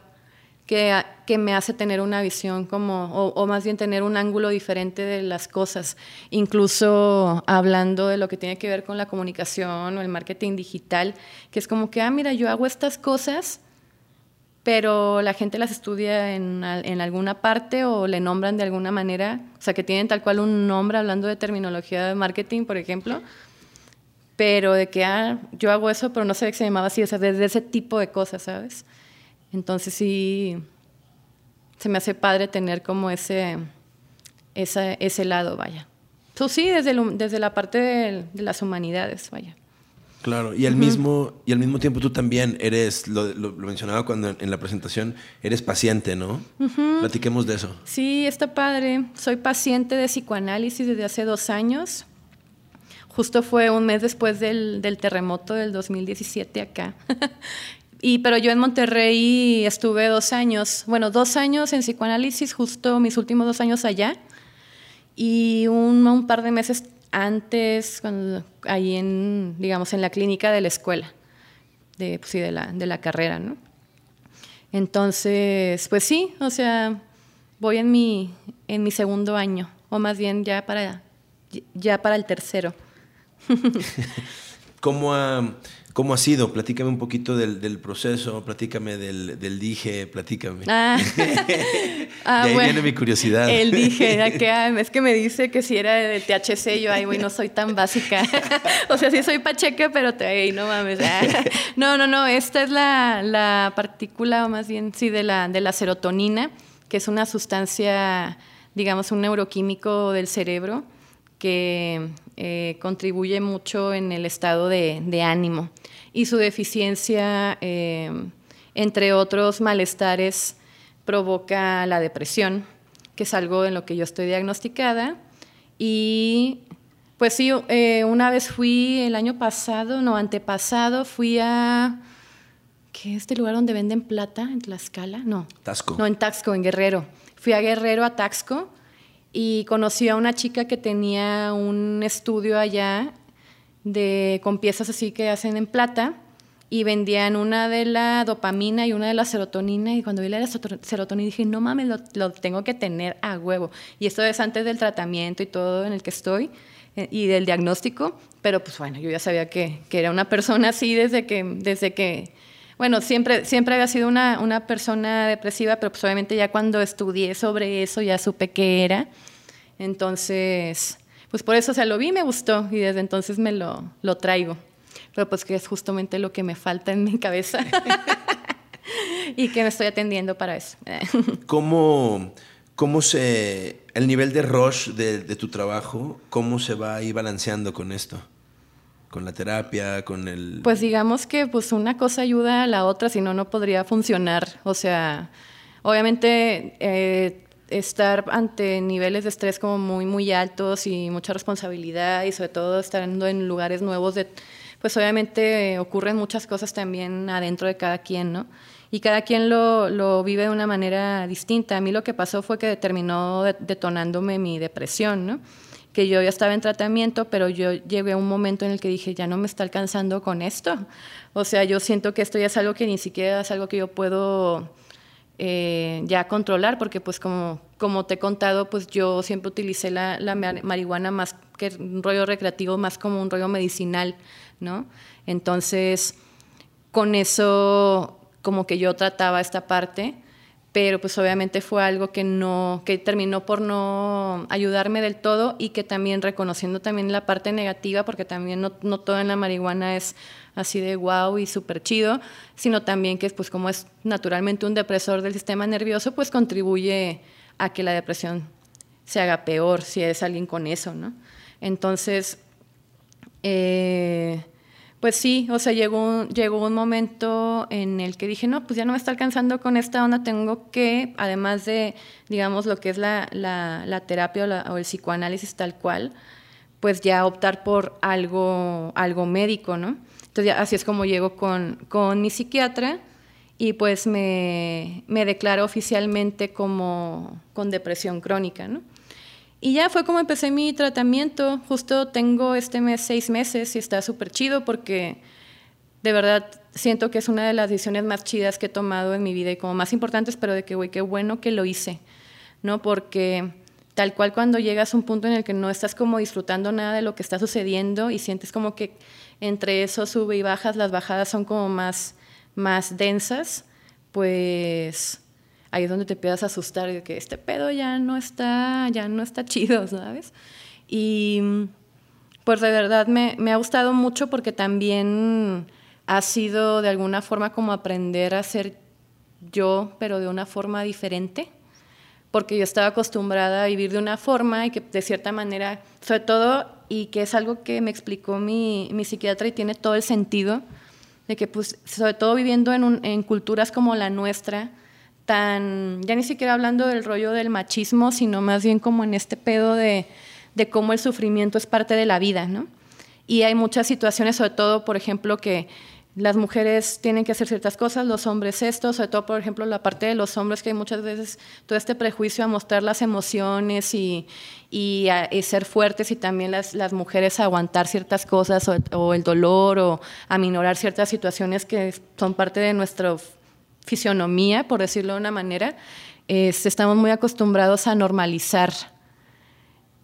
que, que, me hace tener una visión como, o, más bien tener un ángulo diferente de las cosas, incluso hablando de lo que tiene que ver con la comunicación o el marketing digital, que es como que, ah, mira, yo hago estas cosas, pero la gente las estudia en, en alguna parte o le nombran de alguna manera, o sea, que tienen tal cual un nombre hablando de terminología de marketing, por ejemplo, pero de que, ah, yo hago eso, pero no sé que se llamaba así, o sea, desde ese tipo de cosas, ¿sabes? Entonces sí, se me hace padre tener como ese, ese lado, vaya. Tú sí, desde, desde la parte de, las humanidades, vaya. Claro, y al, mismo, y al mismo tiempo tú también eres, lo, mencionaba cuando en la presentación, eres paciente, ¿no? Platiquemos de eso. Sí, está padre. Soy paciente de psicoanálisis desde hace dos años. Justo fue un mes después del, del terremoto del 2017 acá. Y, pero yo en Monterrey estuve dos años, bueno, dos años en psicoanálisis, justo mis últimos dos años allá. Y un, un par de meses antes, cuando, ahí en, digamos, en la clínica de la escuela, de, pues sí, de, la, de la carrera, ¿no? Entonces, pues sí, o sea, voy en mi, en mi segundo año, o más bien ya para, ya para el tercero. ¿Cómo ¿Cómo ha sido? Platícame un poquito del, del proceso, platícame del, del, dije, platícame. Ah, ah ahí viene mi curiosidad. El dije, que, es que me dice que si era de THC, yo, ay, güey, no soy tan básica. o sea, sí soy pacheca, pero te, no mames. Ah. no, no, no, esta es la, la partícula, o más bien, sí, de la, de la serotonina, que es una sustancia, digamos, un neuroquímico del cerebro que eh, contribuye mucho en el estado de, de ánimo y su deficiencia, eh, entre otros malestares, provoca la depresión, que es algo en lo que yo estoy diagnosticada. Y pues sí, eh, una vez fui el año pasado, no, antepasado, fui a... ¿Qué es este lugar donde venden plata? ¿En Tlaxcala? No. Taxco. No, en Taxco, en Guerrero. Fui a Guerrero, a Taxco, y conocí a una chica que tenía un estudio allá de, con piezas así que hacen en plata y vendían una de la dopamina y una de la serotonina y cuando vi la de la serotonina dije, no mames, lo, tengo que tener a huevo. Y esto es antes del tratamiento y todo en el que estoy eh, y del diagnóstico, pero pues bueno, yo ya sabía que, que, era una persona así desde que, desde que, bueno, siempre, siempre había sido una, una persona depresiva, pero pues obviamente ya cuando estudié sobre eso ya supe qué era. Entonces, pues por eso, o sea, lo vi me gustó y desde entonces me lo, lo traigo. Pero pues que es justamente lo que me falta en mi cabeza y que me estoy atendiendo para eso. ¿Cómo, cómo se, el nivel de rush de, de tu trabajo, cómo se va ahí balanceando con esto? con la terapia, con el... Pues digamos que pues una cosa ayuda a la otra, si no, no podría funcionar. O sea, obviamente eh, estar ante niveles de estrés como muy, muy altos y mucha responsabilidad y sobre todo estando en lugares nuevos, de, pues obviamente ocurren muchas cosas también adentro de cada quien, ¿no? Y cada quien lo, lo vive de una manera distinta. A mí lo que pasó fue que terminó detonándome mi depresión, ¿no? que yo ya estaba en tratamiento, pero yo llegué a un momento en el que dije, ya no me está alcanzando con esto. O sea, yo siento que esto ya es algo que ni siquiera es algo que yo puedo eh, ya controlar, porque pues como, como te he contado, pues yo siempre utilicé la, la, marihuana más que un rollo recreativo, más como un rollo medicinal, ¿no? Entonces, con eso como que yo trataba esta parte pero pues obviamente fue algo que no que terminó por no ayudarme del todo y que también reconociendo también la parte negativa porque también no, no todo en la marihuana es así de wow y súper chido sino también que pues como es naturalmente un depresor del sistema nervioso pues contribuye a que la depresión se haga peor si es alguien con eso no entonces eh, pues sí, o sea, llegó, llegó un momento en el que dije, no, pues ya no me está alcanzando con esta onda, tengo que, además de, digamos, lo que es la, la, terapia o, el psicoanálisis tal cual, pues ya optar por algo, algo médico, ¿no? Entonces así es como llego con, con mi psiquiatra y pues me, me declaro oficialmente como con depresión crónica, ¿no? Y ya fue como empecé mi tratamiento. Justo tengo este mes seis meses y está súper chido porque de verdad siento que es una de las decisiones más chidas que he tomado en mi vida y como más importantes, pero de que, güey, qué bueno que lo hice, ¿no? Porque tal cual cuando llegas a un punto en el que no estás como disfrutando nada de lo que está sucediendo y sientes como que entre eso sube y bajas, las bajadas son como más, más densas, pues ahí es donde te empiezas asustar de que este pedo ya no está, ya no está chido, ¿sabes? Y pues de verdad me, me ha gustado mucho porque también ha sido de alguna forma como aprender a ser yo, pero de una forma diferente, porque yo estaba acostumbrada a vivir de una forma y que de cierta manera, sobre todo, y que es algo que me explicó mi, mi psiquiatra y tiene todo el sentido, de que pues sobre todo viviendo en, en culturas como la nuestra, tan, ya ni siquiera hablando del rollo del machismo, sino más bien como en este pedo de, de cómo el sufrimiento es parte de la vida, ¿no? Y hay muchas situaciones, sobre todo, por ejemplo, que las mujeres tienen que hacer ciertas cosas, los hombres esto, sobre todo, por ejemplo, la parte de los hombres, que hay muchas veces todo este prejuicio a mostrar las emociones y, y, a, ser fuertes y también las, las, mujeres a aguantar ciertas cosas o, el dolor o a minorar ciertas situaciones que son parte de nuestro fisionomía, por decirlo de una manera, estamos muy acostumbrados a normalizar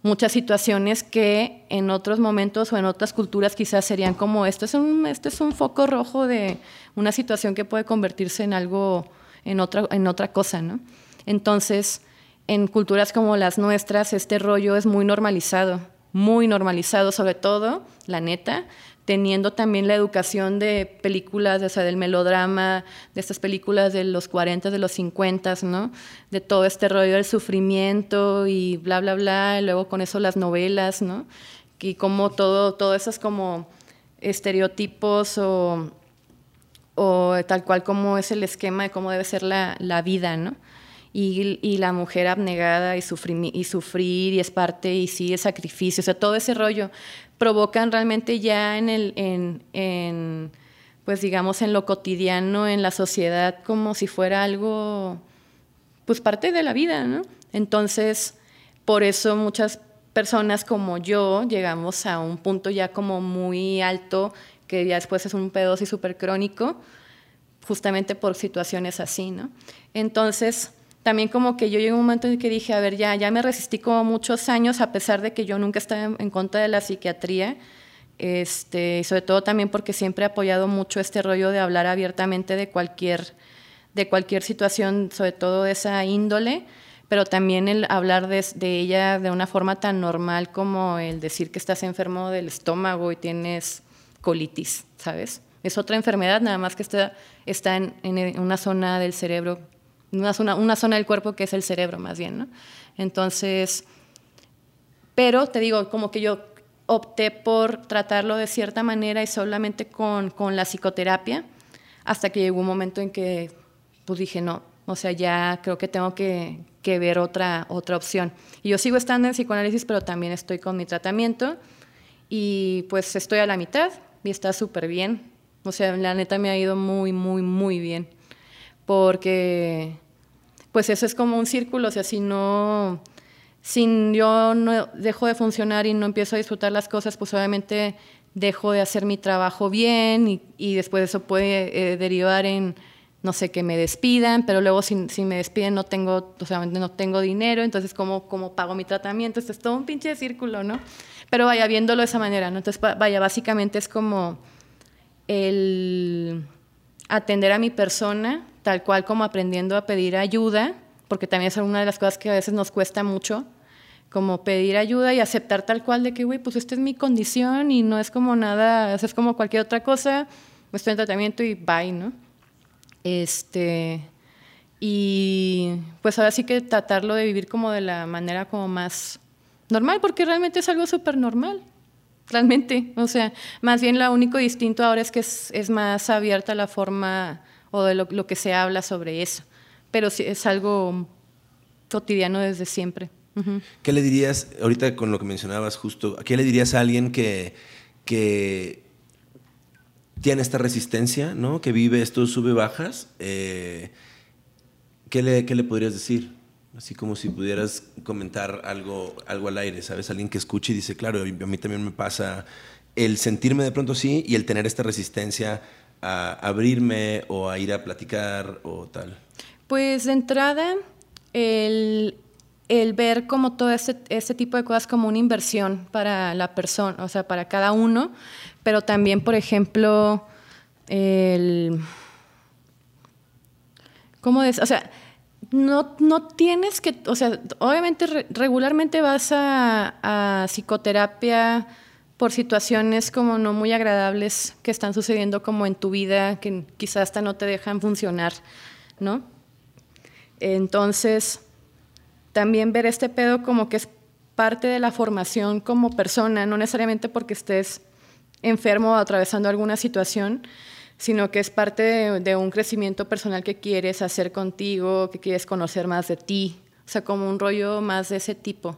muchas situaciones que en otros momentos o en otras culturas quizás serían como esto es un, esto es un foco rojo de una situación que puede convertirse en algo, en otra, en otra cosa, ¿no? Entonces, en culturas como las nuestras, este rollo es muy normalizado, muy normalizado, sobre todo, la neta, teniendo también la educación de películas, o sea, del melodrama, de estas películas de los 40, de los 50, ¿no? De todo este rollo del sufrimiento y bla, bla, bla, y luego con eso las novelas, ¿no? Y como todo, todo esos como estereotipos o, o tal cual como es el esquema de cómo debe ser la, la vida, ¿no? Y, la mujer abnegada y, sufrir, y es parte y sí es sacrificio, o sea, todo ese rollo provocan realmente ya en el, en, en, pues digamos, en lo cotidiano, en la sociedad, como si fuera algo, pues parte de la vida, ¿no? Entonces, por eso muchas personas como yo llegamos a un punto ya como muy alto, que ya después es un pedo así súper crónico, justamente por situaciones así, ¿no? Entonces, también como que yo llegué a un momento en que dije, a ver, ya, ya me resistí como muchos años, a pesar de que yo nunca estaba en, contra de la psiquiatría, Este, y sobre todo también porque siempre he apoyado mucho este rollo de hablar abiertamente de cualquier, de cualquier situación, sobre todo de esa índole, pero también el hablar de, ella de una forma tan normal como el decir que estás enfermo del estómago y tienes colitis, ¿sabes? Es otra enfermedad, nada más que está, está en una zona del cerebro, una zona, una zona del cuerpo que es el cerebro más bien, ¿no? Entonces, pero te digo, como que yo opté por tratarlo de cierta manera y solamente con, con la psicoterapia, hasta que llegó un momento en que pues dije, no, o sea, ya creo que tengo que, que, ver otra, otra opción. Y yo sigo estando en psicoanálisis, pero también estoy con mi tratamiento y pues estoy a la mitad y está súper bien. O sea, la neta me ha ido muy, muy, muy bien. Porque pues eso es como un círculo, o sea, si no si yo no dejo de funcionar y no empiezo a disfrutar las cosas, pues obviamente dejo de hacer mi trabajo bien y, después eso puede eh, derivar en, no sé, que me despidan, pero luego si, me despiden no tengo, o sea, no tengo dinero, entonces ¿cómo, ¿cómo pago mi tratamiento? Esto es todo un pinche círculo, ¿no? Pero vaya, viéndolo de esa manera, ¿no? Entonces, vaya, básicamente es como el atender a mi persona, tal cual como aprendiendo a pedir ayuda, porque también es una de las cosas que a veces nos cuesta mucho, como pedir ayuda y aceptar tal cual de que, güey, pues esta es mi condición y no es como nada, es como cualquier otra cosa, estoy en tratamiento y bye, ¿no? Este, y pues ahora sí que tratarlo de vivir como de la manera como más normal, porque realmente es algo súper normal, realmente. O sea, más bien lo único distinto ahora es que es, es más abierta la forma o de lo, lo, que se habla sobre eso, pero sí es algo cotidiano desde siempre. ¿Qué le dirías, ahorita con lo que mencionabas justo, qué le dirías a alguien que, que tiene esta resistencia, ¿no? que vive estos sube-bajas? Eh, ¿qué, le, ¿Qué le podrías decir? Así como si pudieras comentar algo, algo al aire, ¿sabes? Alguien que escuche y dice, claro, a mí también me pasa el sentirme de pronto así y el tener esta resistencia a abrirme o a ir a platicar o tal. Pues de entrada, el, el ver como todo este, este, tipo de cosas como una inversión para la persona, o sea, para cada uno, pero también, por ejemplo, el... ¿Cómo es? O sea, no, no tienes que, o sea, obviamente regularmente vas a, a psicoterapia por situaciones como no muy agradables que están sucediendo como en tu vida, que quizás hasta no te dejan funcionar, ¿no? Entonces, también ver este pedo como que es parte de la formación como persona, no necesariamente porque estés enfermo o atravesando alguna situación, sino que es parte de, un crecimiento personal que quieres hacer contigo, que quieres conocer más de ti, o sea, como un rollo más de ese tipo.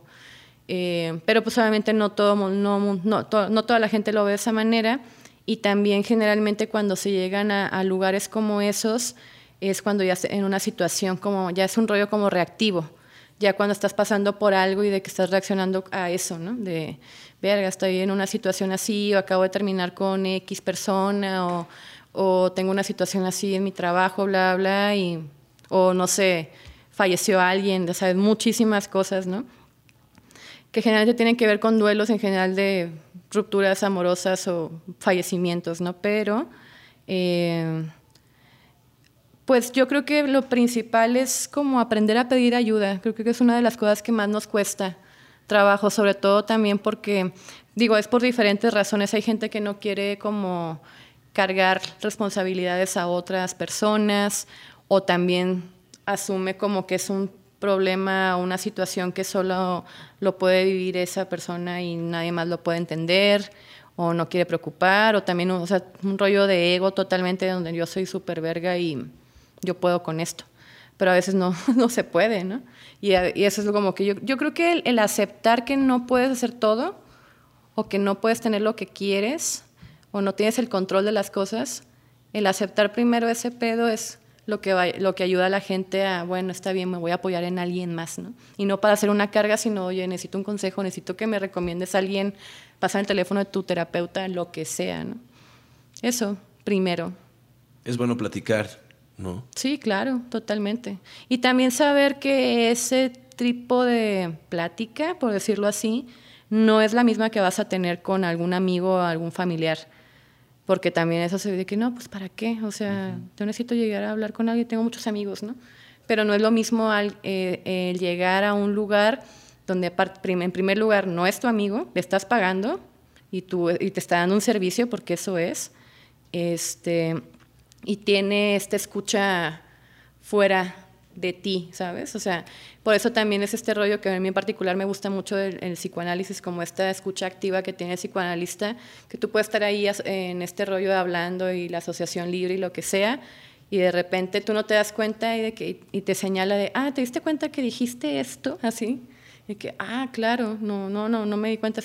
Eh, pero pues obviamente no, todo, no, no, toda la gente lo ve de esa manera y también generalmente cuando se llegan a, a lugares como esos es cuando ya en una situación como, ya es un rollo como reactivo ya cuando estás pasando por algo y de que estás reaccionando a eso, ¿no? De, verga, estoy en una situación así, o acabo de terminar con X persona, o, o tengo una situación así en mi trabajo, bla, bla, y, o no sé, falleció alguien, o sea, muchísimas cosas, ¿no? Que generalmente tienen que ver con duelos en general de rupturas amorosas o fallecimientos, ¿no? Pero... Eh, pues yo creo que lo principal es como aprender a pedir ayuda. Creo que es una de las cosas que más nos cuesta trabajo, sobre todo también porque, digo, es por diferentes razones. Hay gente que no quiere como cargar responsabilidades a otras personas o también asume como que es un problema o una situación que solo lo puede vivir esa persona y nadie más lo puede entender o no quiere preocupar o también un rollo de ego totalmente donde yo soy súper verga y yo puedo con esto. Pero a veces no, no se puede, ¿no? Y, y, eso es como que yo, yo creo que el, aceptar que no puedes hacer todo o que no puedes tener lo que quieres o no tienes el control de las cosas, el aceptar primero ese pedo es lo que, va, lo que ayuda a la gente a, bueno, está bien, me voy a apoyar en alguien más, ¿no? Y no para hacer una carga, sino, oye, necesito un consejo, necesito que me recomiendes a alguien, pasar el teléfono de tu terapeuta, lo que sea, ¿no? Eso, primero. Es bueno platicar, ¿no? Sí, claro, totalmente. Y también saber que ese tipo de plática, por decirlo así, no es la misma que vas a tener con algún amigo o algún familiar. Porque también eso se ve de que no, pues ¿para qué? O sea, yo necesito llegar a hablar con alguien, tengo muchos amigos, ¿no? Pero no es lo mismo al, eh, el llegar a un lugar donde en primer lugar no es tu amigo, le estás pagando y, tú, y te está dando un servicio, porque eso es, este, y tiene esta escucha fuera de ti, ¿sabes? O sea, por eso también es este rollo que a mí en particular me gusta mucho el, psicoanálisis, como esta escucha activa que tiene el psicoanalista, que tú puedes estar ahí en este rollo hablando y la asociación libre y lo que sea, y de repente tú no te das cuenta y, de que, y te señala de, ah, ¿te diste cuenta que dijiste esto? Así. Y que, ah, claro, no, no, no, no me di cuenta.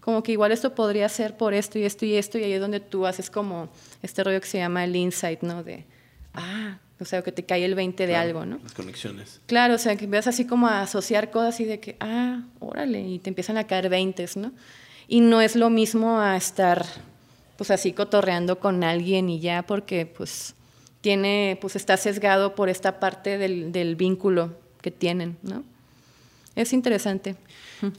Como que igual esto podría ser por esto y esto y esto, y ahí es donde tú haces como este rollo que se llama el insight, ¿no? De, ah, o sea, que te cae el 20 de algo, ¿no? Las conexiones. Claro, o sea, que empiezas así como a asociar cosas y de que, ah, órale, y te empiezan a caer 20, ¿no? Y no es lo mismo a estar, pues así cotorreando con alguien y ya, porque pues tiene, pues está sesgado por esta parte del, del vínculo que tienen, ¿no? Es interesante.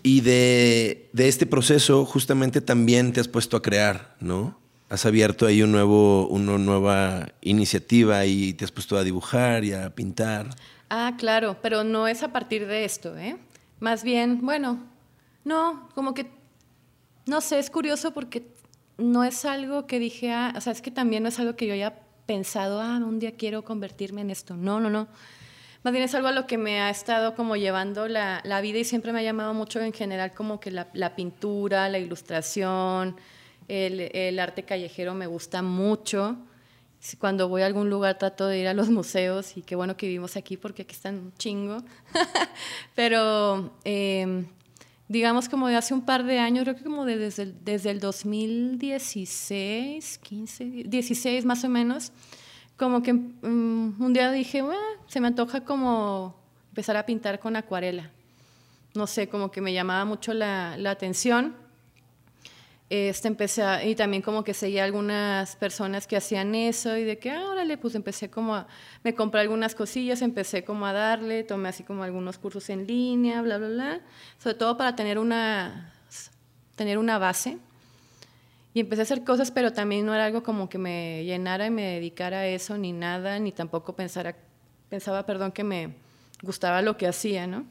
Y de, de, este proceso justamente también te has puesto a crear, ¿no? Has abierto ahí un nuevo, una nueva iniciativa y te has puesto a dibujar y a pintar. Ah, claro, pero no es a partir de esto, ¿eh? Más bien, bueno, no, como que, no sé, es curioso porque no es algo que dije, ah, o sea, es que también no es algo que yo haya pensado, ah, un día quiero convertirme en esto. No, no, no. Más bien es algo a lo que me ha estado como llevando la, la vida y siempre me ha llamado mucho en general como que la, la pintura, la ilustración, el, arte callejero me gusta mucho. Cuando voy a algún lugar trato de ir a los museos y qué bueno que vivimos aquí porque aquí están un chingo. Pero eh, digamos como de hace un par de años, creo que como de desde, el, desde el 2016, 15, 16 más o menos, como que um, un día dije, se me antoja como empezar a pintar con acuarela. No sé, como que me llamaba mucho la atención. Este, empecé a, y también como que seguía algunas personas que hacían eso y de que, ah, órale, pues empecé como a, me compré algunas cosillas, empecé como a darle, tomé así como algunos cursos en línea, bla, bla, bla, sobre todo para tener una, tener una base y empecé a hacer cosas, pero también no era algo como que me llenara y me dedicara a eso, ni nada, ni tampoco pensara, pensaba, perdón, que me gustaba lo que hacía, ¿no?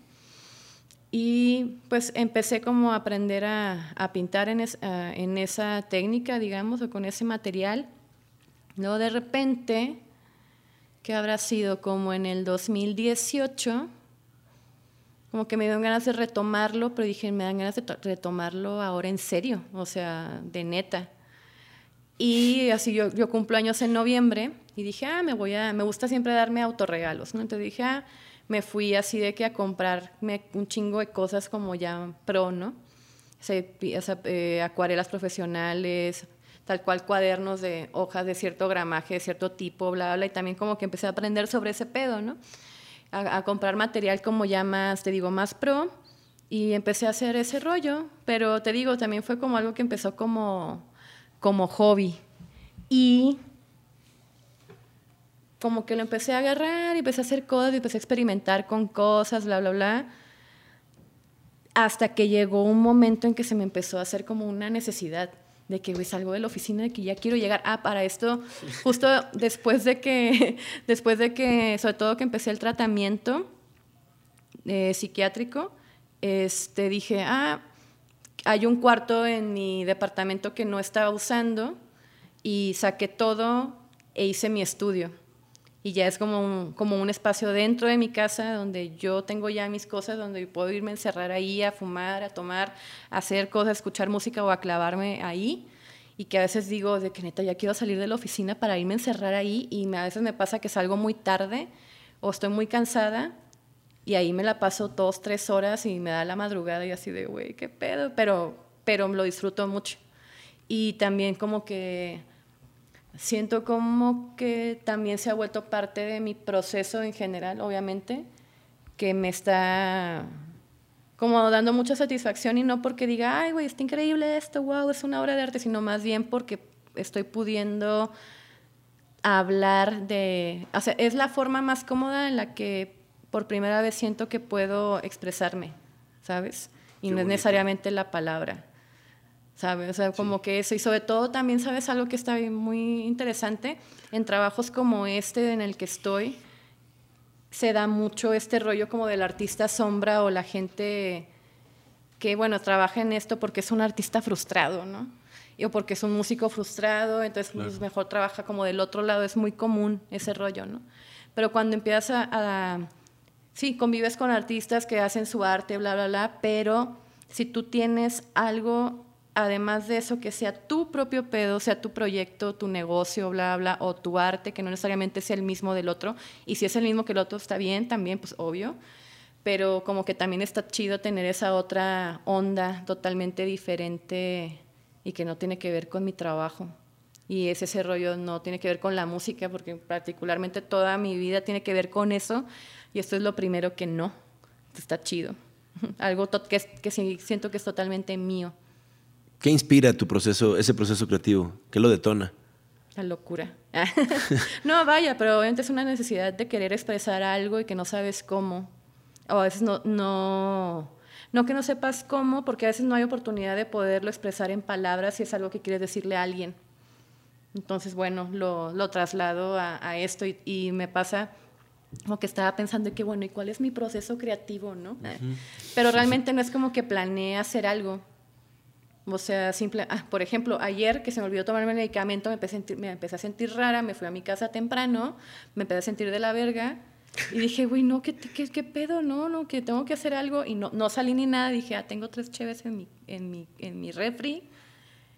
Y pues empecé como a aprender a, a pintar en, es, a, en, esa técnica, digamos, o con ese material. Luego de repente, que habrá sido como en el 2018, como que me dieron ganas de retomarlo, pero dije, me dan ganas de retomarlo ahora en serio, o sea, de neta. Y así yo, yo cumplo años en noviembre y dije, ah, me voy a, me gusta siempre darme autorregalos, ¿no? Entonces dije, ah, me fui así de que a comprarme un chingo de cosas como ya pro, ¿no? O sea, eh, acuarelas profesionales, tal cual cuadernos de hojas de cierto gramaje, de cierto tipo, bla, bla, y también como que empecé a aprender sobre ese pedo, ¿no? a, a, comprar material como ya más, te digo, más pro y empecé a hacer ese rollo, pero te digo, también fue como algo que empezó como, como hobby y como que lo empecé a agarrar y empecé a hacer cosas y empecé a experimentar con cosas, bla, bla, bla, hasta que llegó un momento en que se me empezó a hacer como una necesidad de que salgo de la oficina, de que ya quiero llegar. Ah, para esto, justo después de que, después de que, sobre todo que empecé el tratamiento eh, psiquiátrico, este, dije, ah, hay un cuarto en mi departamento que no estaba usando y saqué todo e hice mi estudio. Y ya es como un, como un espacio dentro de mi casa donde yo tengo ya mis cosas, donde puedo irme a encerrar ahí a fumar, a tomar, a hacer cosas, escuchar música o a clavarme ahí. Y que a veces digo de que neta ya quiero salir de la oficina para irme a encerrar ahí y a veces me pasa que salgo muy tarde o estoy muy cansada y ahí me la paso dos, tres horas y me da la madrugada y así de, güey, qué pedo, pero, pero lo disfruto mucho. Y también como que siento como que también se ha vuelto parte de mi proceso en general, obviamente, que me está como dando mucha satisfacción y no porque diga, ay, güey, está increíble esto, wow, es una obra de arte, sino más bien porque estoy pudiendo hablar de, o sea, es la forma más cómoda en la que por primera vez siento que puedo expresarme, ¿sabes? y no es necesariamente la palabra. ¿Sabes? O sea, como que eso. Y sobre todo también, ¿sabes? Algo que está muy interesante en trabajos como este en el que estoy, se da mucho este rollo como del artista sombra o la gente que, bueno, trabaja en esto porque es un artista frustrado, ¿no? o porque es un músico frustrado, entonces pues, mejor trabaja como del otro lado, es muy común ese rollo, ¿no? Pero cuando empiezas a, a, sí, convives con artistas que hacen su arte, bla, bla, bla, pero si tú tienes algo, además de eso, que sea tu propio pedo, sea tu proyecto, tu negocio, bla, bla, o tu arte, que no necesariamente sea el mismo del otro, y si es el mismo que el otro está bien, también, pues obvio, pero como que también está chido tener esa otra onda totalmente diferente y que no tiene que ver con mi trabajo. Y ese, ese rollo no tiene que ver con la música, porque particularmente toda mi vida tiene que ver con eso, y esto es lo primero que no. Está chido. Algo que, que siento que es totalmente mío. ¿Qué inspira tu proceso, ese proceso creativo? ¿Qué lo detona? La locura. no, vaya, pero obviamente es una necesidad de querer expresar algo y que no sabes cómo o a veces no, no, no que no sepas cómo, porque a veces no hay oportunidad de poderlo expresar en palabras si es algo que quieres decirle a alguien. Entonces, bueno, lo, lo traslado a, esto y, me pasa como que estaba pensando que, bueno, ¿y cuál es mi proceso creativo, no? Pero realmente no es como que planeé hacer algo. O sea, simple, ah, por ejemplo, ayer que se me olvidó tomarme el medicamento, me empecé, a sentir, me empecé a sentir rara, me fui a mi casa temprano, me empecé a sentir de la verga y dije, güey, no, ¿qué, ¿qué, qué, pedo? No, no, que tengo que hacer algo. Y no, no salí ni nada. Dije, ah, tengo tres cheves en mi, en, mi, en mi refri.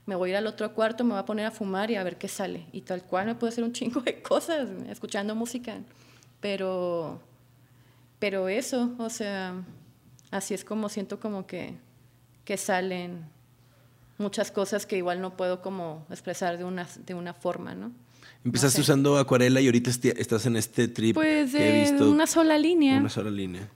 Me voy a ir al otro cuarto, me voy a poner a fumar y a ver qué sale. Y tal cual me puedo hacer un chingo de cosas escuchando música. Pero, pero eso, o sea, así es como siento como que, que salen muchas cosas que igual no puedo como expresar de una, de una forma, ¿no? Empezaste usando acuarela y ahorita estás en este trip pues que he visto. Una sola línea. Una sola línea.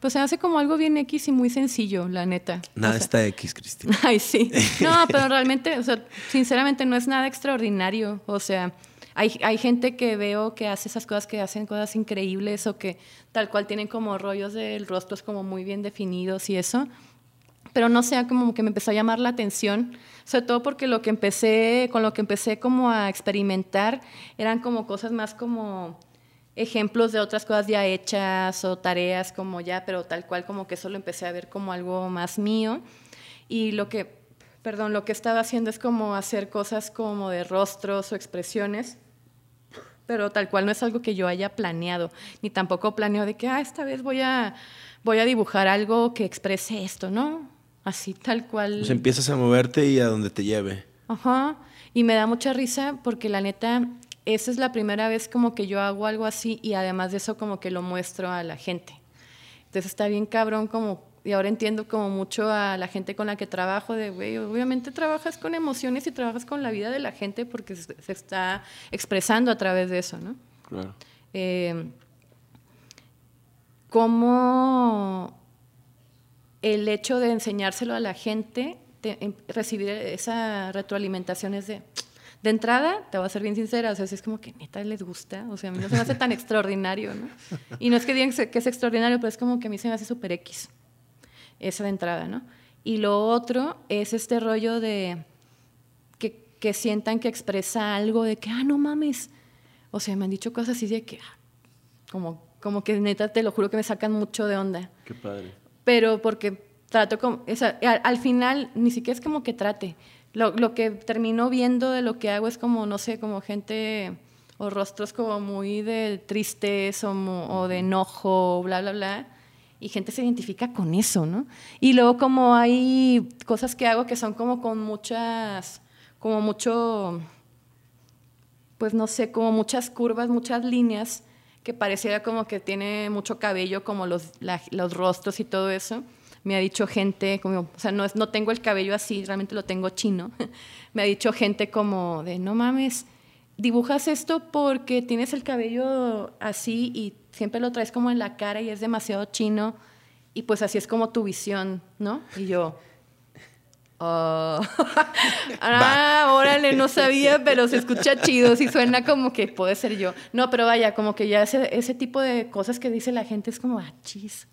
Pues se hace como algo bien X y muy sencillo, la neta. Nada está X, Cristina. Ay, sí. No, pero realmente, o sea, sinceramente no es nada extraordinario. O sea, hay, hay gente que veo que hace esas cosas, que hacen cosas increíbles o que tal cual tienen como rollos del rostro como muy bien definidos y eso. Pero no sea como que me empezó a llamar la atención sobre todo porque lo que empecé, con lo que empecé como a experimentar eran como cosas más como ejemplos de otras cosas ya hechas o tareas como ya, pero tal cual como que eso lo empecé a ver como algo más mío. Y lo que, perdón, lo que estaba haciendo es como hacer cosas como de rostros o expresiones, pero tal cual no es algo que yo haya planeado, ni tampoco planeo de que, ah, esta vez voy a, voy a dibujar algo que exprese esto, ¿no? Así, tal cual. Pues empiezas a moverte y a donde te lleve. Ajá. Y me da mucha risa porque la neta, esa es la primera vez como que yo hago algo así y además de eso como que lo muestro a la gente. Entonces está bien cabrón como, y ahora entiendo como mucho a la gente con la que trabajo, de, güey, obviamente trabajas con emociones y trabajas con la vida de la gente porque se, está expresando a través de eso, ¿no? Claro. Eh, ¿Cómo el hecho de enseñárselo a la gente, em, recibir esa retroalimentación es de, de entrada, te voy a ser bien sincera, o sea, si es como que neta les gusta, o sea, a mí no se me hace tan extraordinario, ¿no? Y no es que digan que es extraordinario, pero es como que a mí se me hace súper X, esa de entrada, ¿no? Y lo otro es este rollo de que, que, sientan que expresa algo de que, ah, no mames, o sea, me han dicho cosas así de que, ah, como, como que neta, te lo juro que me sacan mucho de onda. Qué padre pero porque trato como, al, final ni siquiera es como que trate. Lo, lo, que termino viendo de lo que hago es como, no sé, como gente o rostros como muy de tristeza o, o de enojo, bla, bla, bla. Y gente se identifica con eso, ¿no? Y luego como hay cosas que hago que son como con muchas, como mucho, pues no sé, como muchas curvas, muchas líneas que pareciera como que tiene mucho cabello, como los, los rostros y todo eso. Me ha dicho gente, como, o sea, no, no tengo el cabello así, realmente lo tengo chino. me ha dicho gente como de, no mames, dibujas esto porque tienes el cabello así y siempre lo traes como en la cara y es demasiado chino y pues así es como tu visión, ¿no? Y yo, Oh. ah, órale, no sabía, pero se escucha chido, sí suena como que puede ser yo. No, pero vaya, como que ya ese, ese tipo de cosas que dice la gente es como, ah, chis,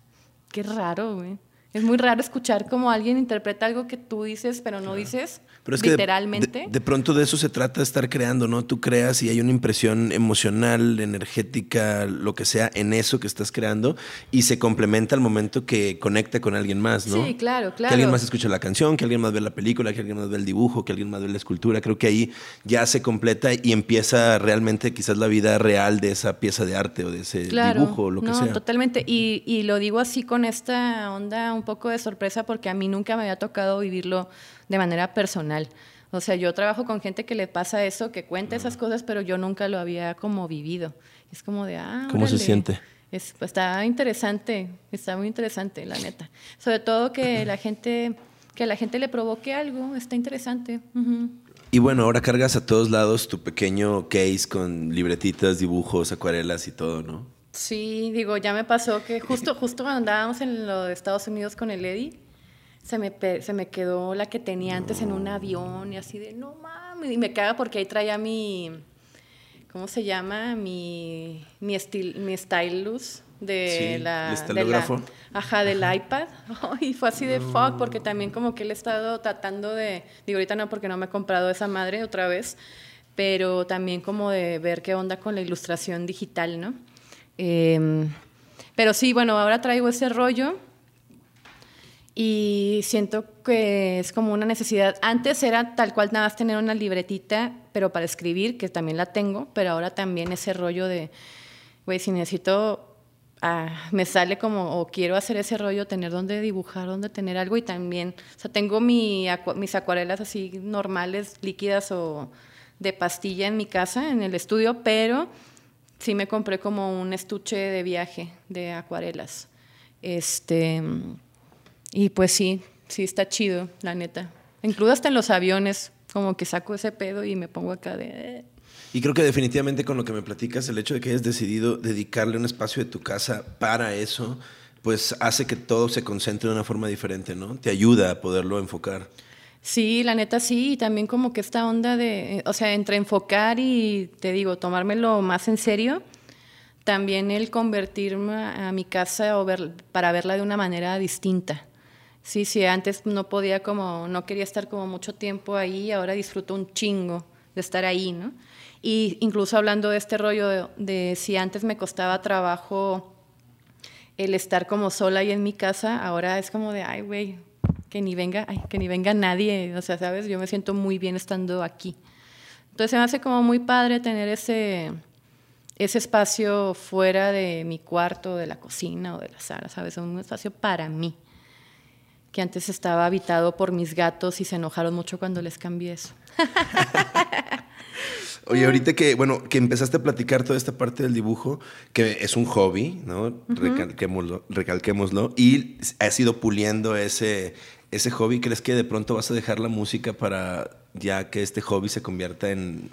qué raro, güey. Es muy raro escuchar como alguien interpreta algo que tú dices, pero no dices Pero es que de- literalmente. De, de pronto de eso se trata de estar creando, ¿no? Tú creas y hay una impresión emocional, energética, lo que sea, en eso que estás creando y se complementa al momento que conecta con alguien más, ¿no? Sí, claro, claro. Que alguien más escucha la canción, que alguien más ve la película, que alguien más ve el dibujo, que alguien más ve la escultura. Creo que ahí ya se completa y empieza realmente quizás la vida real de esa pieza de arte o de ese Claro, dibujo o lo que no, sea. totalmente. Y, y lo digo así con esta onda un poco de sorpresa porque a mí nunca me había tocado vivirlo de manera personal. O sea, yo trabajo con gente que le pasa eso, que cuenta esas cosas, pero yo nunca lo había como vivido. Es como de, ah, ¿Cómo se órale. siente? Es, pues, está interesante, está muy interesante, la neta. Sobre todo que la gente, que a la gente le provoque algo, está interesante. Ujú. Y bueno, ahora cargas a todos lados tu pequeño case con libretitas, dibujos, acuarelas y todo, ¿no? Sí, digo, ya me pasó que justo, justo cuando andábamos en lo de Estados Unidos con el Eddie, se me, se me quedó la que tenía antes en un avión y así de, no mames, y me caga porque ahí traía mi, ¿cómo se llama? Mi, mi, estil, mi stylus de Sí, la... el de la- ajá, del iPad. Y fue así de fuck, porque también como que él he estado tratando de, digo, ahorita no porque no me he comprado esa madre otra vez, pero también como de ver qué onda con la ilustración digital, ¿no? Em, pero sí, bueno, ahora traigo ese rollo y siento que es como una necesidad. Antes era tal cual nada más tener una libretita, pero para escribir, que también la tengo, pero ahora también ese rollo de, güey, si necesito, ah, me sale como, o quiero hacer ese rollo, tener donde dibujar, donde tener algo y también, o sea, tengo mis acuarelas así normales, líquidas o de pastilla en mi casa, en el estudio, pero sí me compré como un estuche de viaje de acuarelas. Este, y pues sí, sí está chido, la neta. Incluso hasta en los aviones, como que saco ese pedo y me pongo acá de... eh. Y creo que definitivamente con lo que me platicas, el hecho de que hayas decidido dedicarle un espacio de tu casa para eso, pues hace que todo se concentre de una forma diferente, ¿no? Te ayuda a poderlo enfocar. Sí, la neta sí, y también como que esta onda de, eh, o sea, entre enfocar y, te digo, tomármelo más en serio, también el convertirme a, mi casa o ver, para verla de una manera distinta. Sí, sí, antes no podía como, no quería estar como mucho tiempo ahí, ahora disfruto un chingo de estar ahí, ¿no? Y incluso hablando de este rollo de, de si antes me costaba trabajo el estar como sola ahí en mi casa, ahora es como de, ay, güey, que ni venga, ay, que ni venga nadie, o sea, sabes, yo me siento muy bien estando aquí. Entonces se me hace como muy padre tener ese, ese espacio fuera de mi cuarto, de la cocina o de la sala, sabes, un espacio para mí, que antes estaba habitado por mis gatos y se enojaron mucho cuando les cambié eso. Oye, ahorita que, bueno, que empezaste a platicar toda esta parte del dibujo, que es un hobby, ¿no? recalquémoslo, recalquémoslo, y has ido puliendo ese, ese hobby. ¿Crees que de pronto vas a dejar la música para ya que este hobby se convierta en,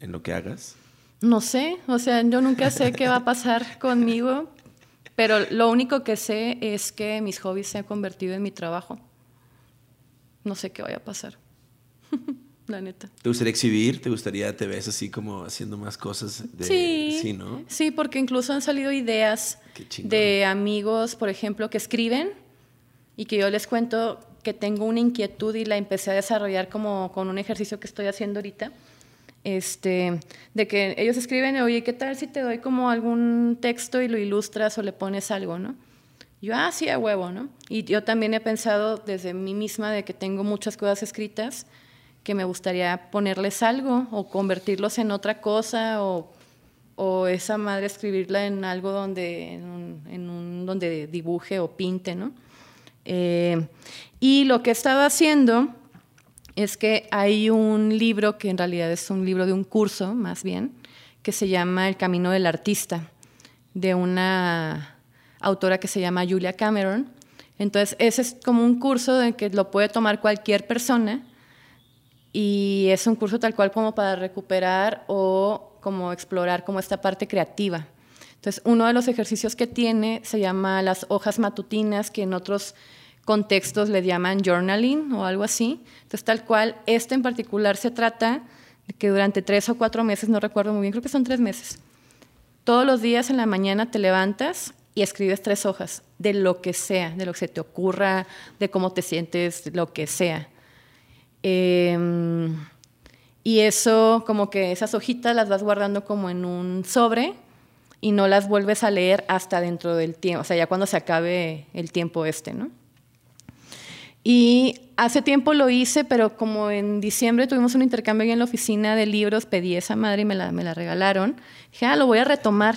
en lo que hagas? No sé, o sea, yo nunca sé qué va a pasar conmigo, pero lo único que sé es que mis hobbies se han convertido en mi trabajo. No sé qué vaya a pasar. La neta. ¿Te gustaría exhibir? ¿Te gustaría, te ves así como haciendo más cosas? De, sí, Sí, ¿no? sí, porque incluso han salido ideas de amigos, por ejemplo, que escriben y que yo les cuento que tengo una inquietud y la empecé a desarrollar como con un ejercicio que estoy haciendo ahorita. Este, de que ellos escriben, oye, ¿qué tal si te doy como algún texto y lo ilustras o le pones algo, no? Yo, ah, sí, a huevo, ¿no? Y yo también he pensado desde mí misma de que tengo muchas cosas escritas que me gustaría ponerles algo o convertirlos en otra cosa o, o esa madre escribirla en algo donde, en un, donde dibuje o pinte, ¿no? Eh, y lo que estaba haciendo es que hay un libro que en realidad es un libro de un curso, más bien, que se llama El Camino del Artista, de una autora que se llama Julia Cameron. Entonces, ese es como un curso de que lo puede tomar cualquier persona y es un curso tal cual como para recuperar o como explorar como esta parte creativa. Entonces, uno de los ejercicios que tiene se llama las hojas matutinas, que en otros contextos le llaman journaling o algo así. Entonces, tal cual, este en particular se trata de que durante tres o cuatro meses, no recuerdo muy bien, creo que son tres meses, todos los días en la mañana te levantas y escribes tres hojas de lo que sea, de lo que se te ocurra, de cómo te sientes, lo que sea. Em, y eso, como que esas hojitas las vas guardando como en un sobre y no las vuelves a leer hasta dentro del tiempo, o sea, ya cuando se acabe el tiempo este, ¿no? Y hace tiempo lo hice, pero como en diciembre tuvimos un intercambio ahí en la oficina de libros, pedí esa madre y me la, me la regalaron. Dije, ah, lo voy a retomar.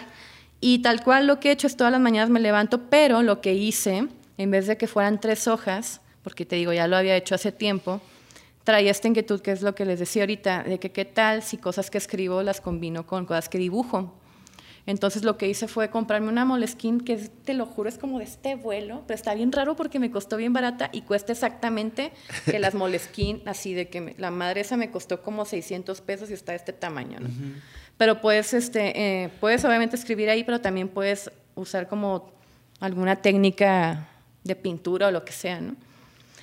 Y tal cual lo que he hecho es todas las mañanas me levanto, pero lo que hice, en vez de que fueran tres hojas, porque te digo, ya lo había hecho hace tiempo, traía esta inquietud, que es lo que les decía ahorita, de que qué tal si cosas que escribo las combino con cosas que dibujo. Entonces lo que hice fue comprarme una Moleskine que te lo juro es como de este vuelo, pero está bien raro porque me costó bien barata y cuesta exactamente que las Moleskine, así de que la madre esa me costó como 600 pesos y está de este tamaño, ¿no? Pero puedes, este, eh, puedes obviamente escribir ahí, pero también puedes usar como alguna técnica de pintura o lo que sea, ¿no?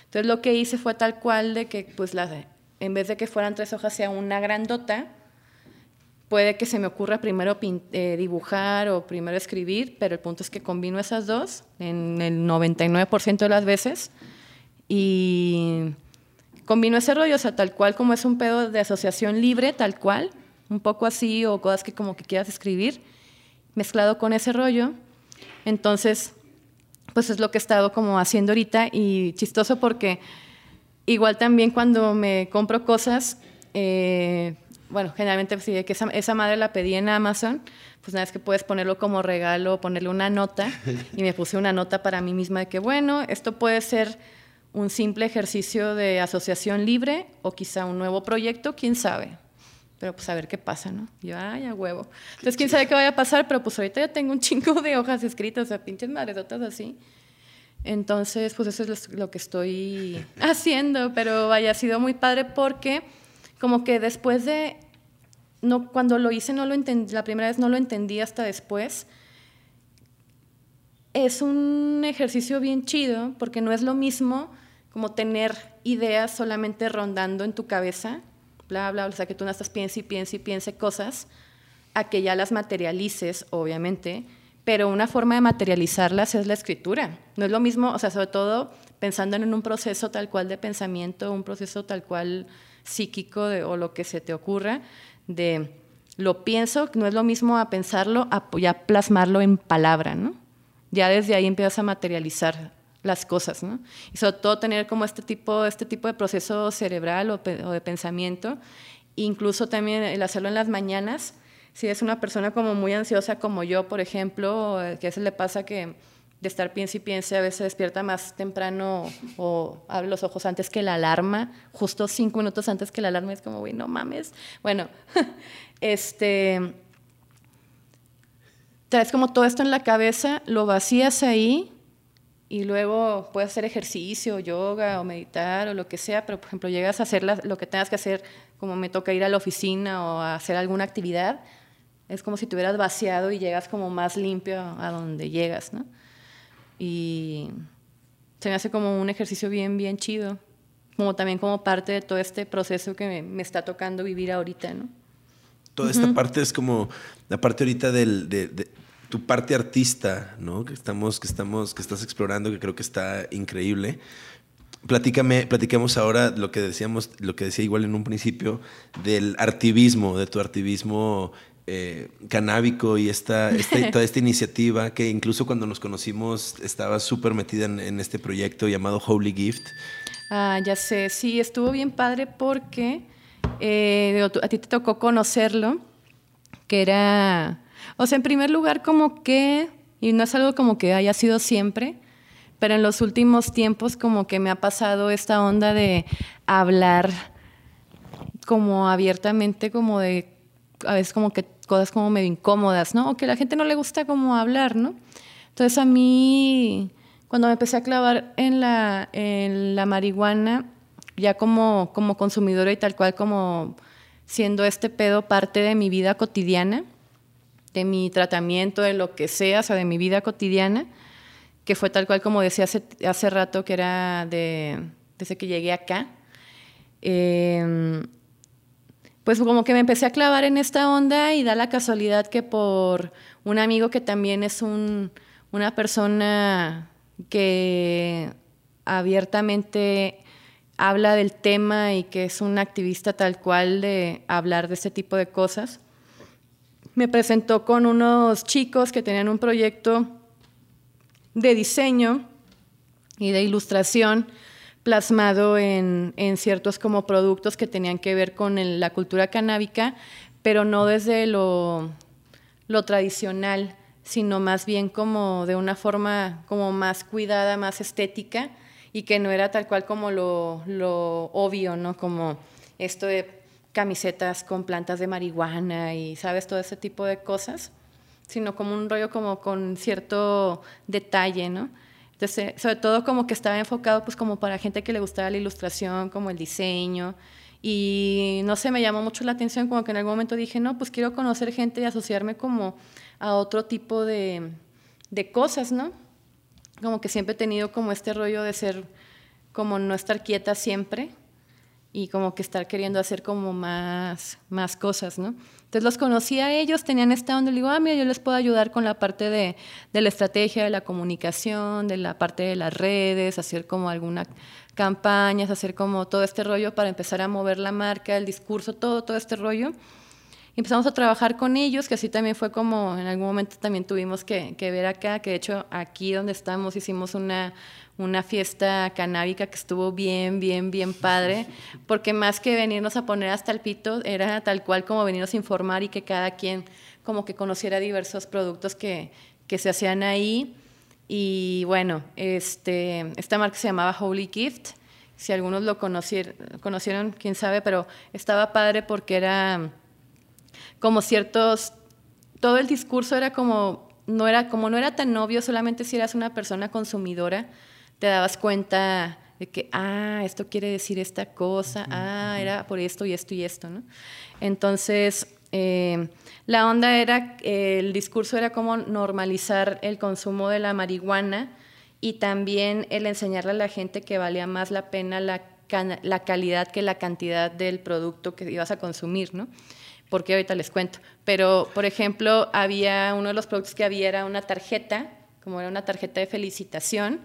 Entonces lo que hice fue tal cual de que pues la, en vez de que fueran tres hojas sea una grandota, puede que se me ocurra primero eh, dibujar o primero escribir, pero el punto es que combino esas dos en el 99% de las veces y combino ese rollo, o sea, tal cual como es un pedo de asociación libre, tal cual, un poco así o cosas que como que quieras escribir, mezclado con ese rollo. Entonces, pues es lo que he estado como haciendo ahorita y chistoso porque igual también cuando me compro cosas, eh, bueno, generalmente sí, que esa, esa, madre la pedí en Amazon, pues nada, es que puedes ponerlo como regalo, ponerle una nota, y me puse una nota para mí misma de que, bueno, esto puede ser un simple ejercicio de asociación libre o quizá un nuevo proyecto, quién sabe. Pero pues a ver qué pasa, ¿no? Yo, ay, a huevo. Entonces, quién sabe qué vaya a pasar, pero pues ahorita ya tengo un chingo de hojas escritas, o sea, pinches madresotas así. Entonces, pues eso es lo que estoy haciendo, pero vaya, ha sido muy padre porque como que después de, no, cuando lo hice no lo entendí, la primera vez no lo entendí hasta después. Es un ejercicio bien chido porque no es lo mismo como tener ideas solamente rondando en tu cabeza, bla, bla, o sea, que tú no estás piense y piense y piense cosas, a que ya las materialices, obviamente, pero una forma de materializarlas es la escritura. No es lo mismo, o sea, sobre todo pensando en un proceso tal cual de pensamiento, un proceso tal cual psíquico o lo que se te ocurra, de lo pienso, no es lo mismo a pensarlo, a ya plasmarlo en palabra. Ya desde ahí empiezas a materializar las cosas. Y sobre todo tener como este tipo, este tipo de proceso cerebral o, de pensamiento, incluso también el hacerlo en las mañanas, si es una persona como muy ansiosa como yo, por ejemplo, que a veces le pasa que de estar piense y piense, a veces despierta más temprano o abre los ojos antes que la alarma, justo cinco minutos antes que la alarma, es como, güey, no mames. Bueno, este, traes como todo esto en la cabeza, lo vacías ahí y luego puedes hacer ejercicio, yoga o meditar o lo que sea, pero por ejemplo llegas a hacer lo que tengas que hacer, como me toca ir a la oficina o a hacer alguna actividad, es como si te hubieras vaciado y llegas como más limpio a donde llegas, ¿no? Y se me hace como un ejercicio bien, bien chido, como también como parte de todo este proceso que me, está tocando vivir ahorita, ¿no? Toda esta parte es como la parte ahorita del, de, tu parte artista, ¿no? Que estamos, que estamos, que estás explorando, que creo que está increíble. Platícame, platicamos ahora lo que decíamos, lo que decía igual en un principio, del artivismo, de tu artivismo eh, canábico y esta, toda esta iniciativa que incluso cuando nos conocimos estaba súper metida en, este proyecto llamado Holy Gift. Ah, ya sé, sí, estuvo bien padre porque eh, a ti te tocó conocerlo, que era, o sea, en primer lugar como que, y no es algo como que haya sido siempre, pero en los últimos tiempos como que me ha pasado esta onda de hablar como abiertamente, como de, a veces como que cosas como medio incómodas, ¿no? O que a la gente no le gusta como hablar, ¿no? Entonces a mí, cuando me empecé a clavar en la, en la marihuana, ya como, como consumidora y tal cual como siendo este pedo parte de mi vida cotidiana, de mi tratamiento, de lo que sea, o sea, de mi vida cotidiana, que fue tal cual como decía hace, hace rato, que era de, desde que llegué acá. Eh, pues como que me empecé a clavar en esta onda y da la casualidad que por un amigo que también es un, una persona que abiertamente habla del tema y que es un activista tal cual de hablar de este tipo de cosas. Me presentó con unos chicos que tenían un proyecto de diseño y de ilustración plasmado en, ciertos como productos que tenían que ver con la cultura canábica, pero no desde lo, lo tradicional, sino más bien como de una forma como más cuidada, más estética y que no era tal cual como lo, lo obvio, ¿no? Como esto de camisetas con plantas de marihuana y, ¿sabes? Todo ese tipo de cosas, sino como un rollo como con cierto detalle, ¿no? Entonces, sobre todo como que estaba enfocado pues como para gente que le gustaba la ilustración, como el diseño, y no sé, me llamó mucho la atención, como que en algún momento dije, no, pues quiero conocer gente y asociarme como a otro tipo de, de cosas, ¿no? Como que siempre he tenido como este rollo de ser, como no estar quieta siempre y como que estar queriendo hacer como más, más cosas, ¿no? Entonces los conocí a ellos, tenían esta onda, le digo, ah, mira, yo les puedo ayudar con la parte de, de la estrategia, de la comunicación, de la parte de las redes, hacer como algunas campañas, hacer como todo este rollo para empezar a mover la marca, el discurso, todo, todo este rollo empezamos a trabajar con ellos, que así también fue como en algún momento también tuvimos que, ver acá, que de hecho aquí donde estamos hicimos una, una fiesta canábica que estuvo bien, bien, bien padre, porque más que venirnos a poner hasta el pito, era tal cual como venirnos a informar y que cada quien como que conociera diversos productos que, que se hacían ahí. Y bueno, este, esta marca se llamaba Holy Gift. Si algunos lo conocieron, conocieron, quién sabe, pero estaba padre porque era como ciertos, todo el discurso era como, no era, como no era tan obvio, solamente si eras una persona consumidora, te dabas cuenta de que, ah, esto quiere decir esta cosa, ah, era por esto y esto y esto, ¿no? Entonces, eh, la onda era, el discurso era como normalizar el consumo de la marihuana y también el enseñarle a la gente que valía más la pena la, la calidad que la cantidad del producto que ibas a consumir, ¿no? porque ahorita les cuento. Pero, por ejemplo, había uno de los productos que había era una tarjeta, como era una tarjeta de felicitación,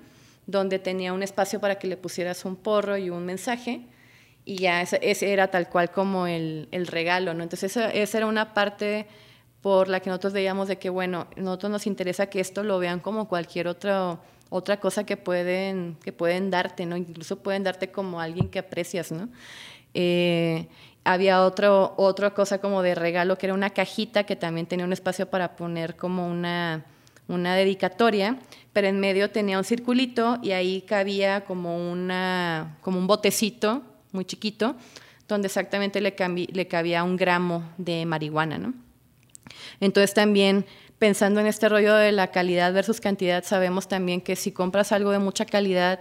donde tenía un espacio para que le pusieras un porro y un mensaje, y ya ese, era tal cual como el, el regalo, ¿no? Entonces, esa, esa, era una parte por la que nosotros veíamos de que, bueno, nosotros nos interesa que esto lo vean como cualquier otro, otra cosa que pueden, que pueden darte, ¿no? Incluso pueden darte como alguien que aprecias, ¿no? Eh, había otro, otra cosa como de regalo, que era una cajita que también tenía un espacio para poner como una, una dedicatoria, pero en medio tenía un circulito y ahí cabía como, una, como un botecito muy chiquito, donde exactamente le, cabía un gramo de marihuana, ¿no? Entonces también pensando en este rollo de la calidad versus cantidad, sabemos también que si compras algo de mucha calidad,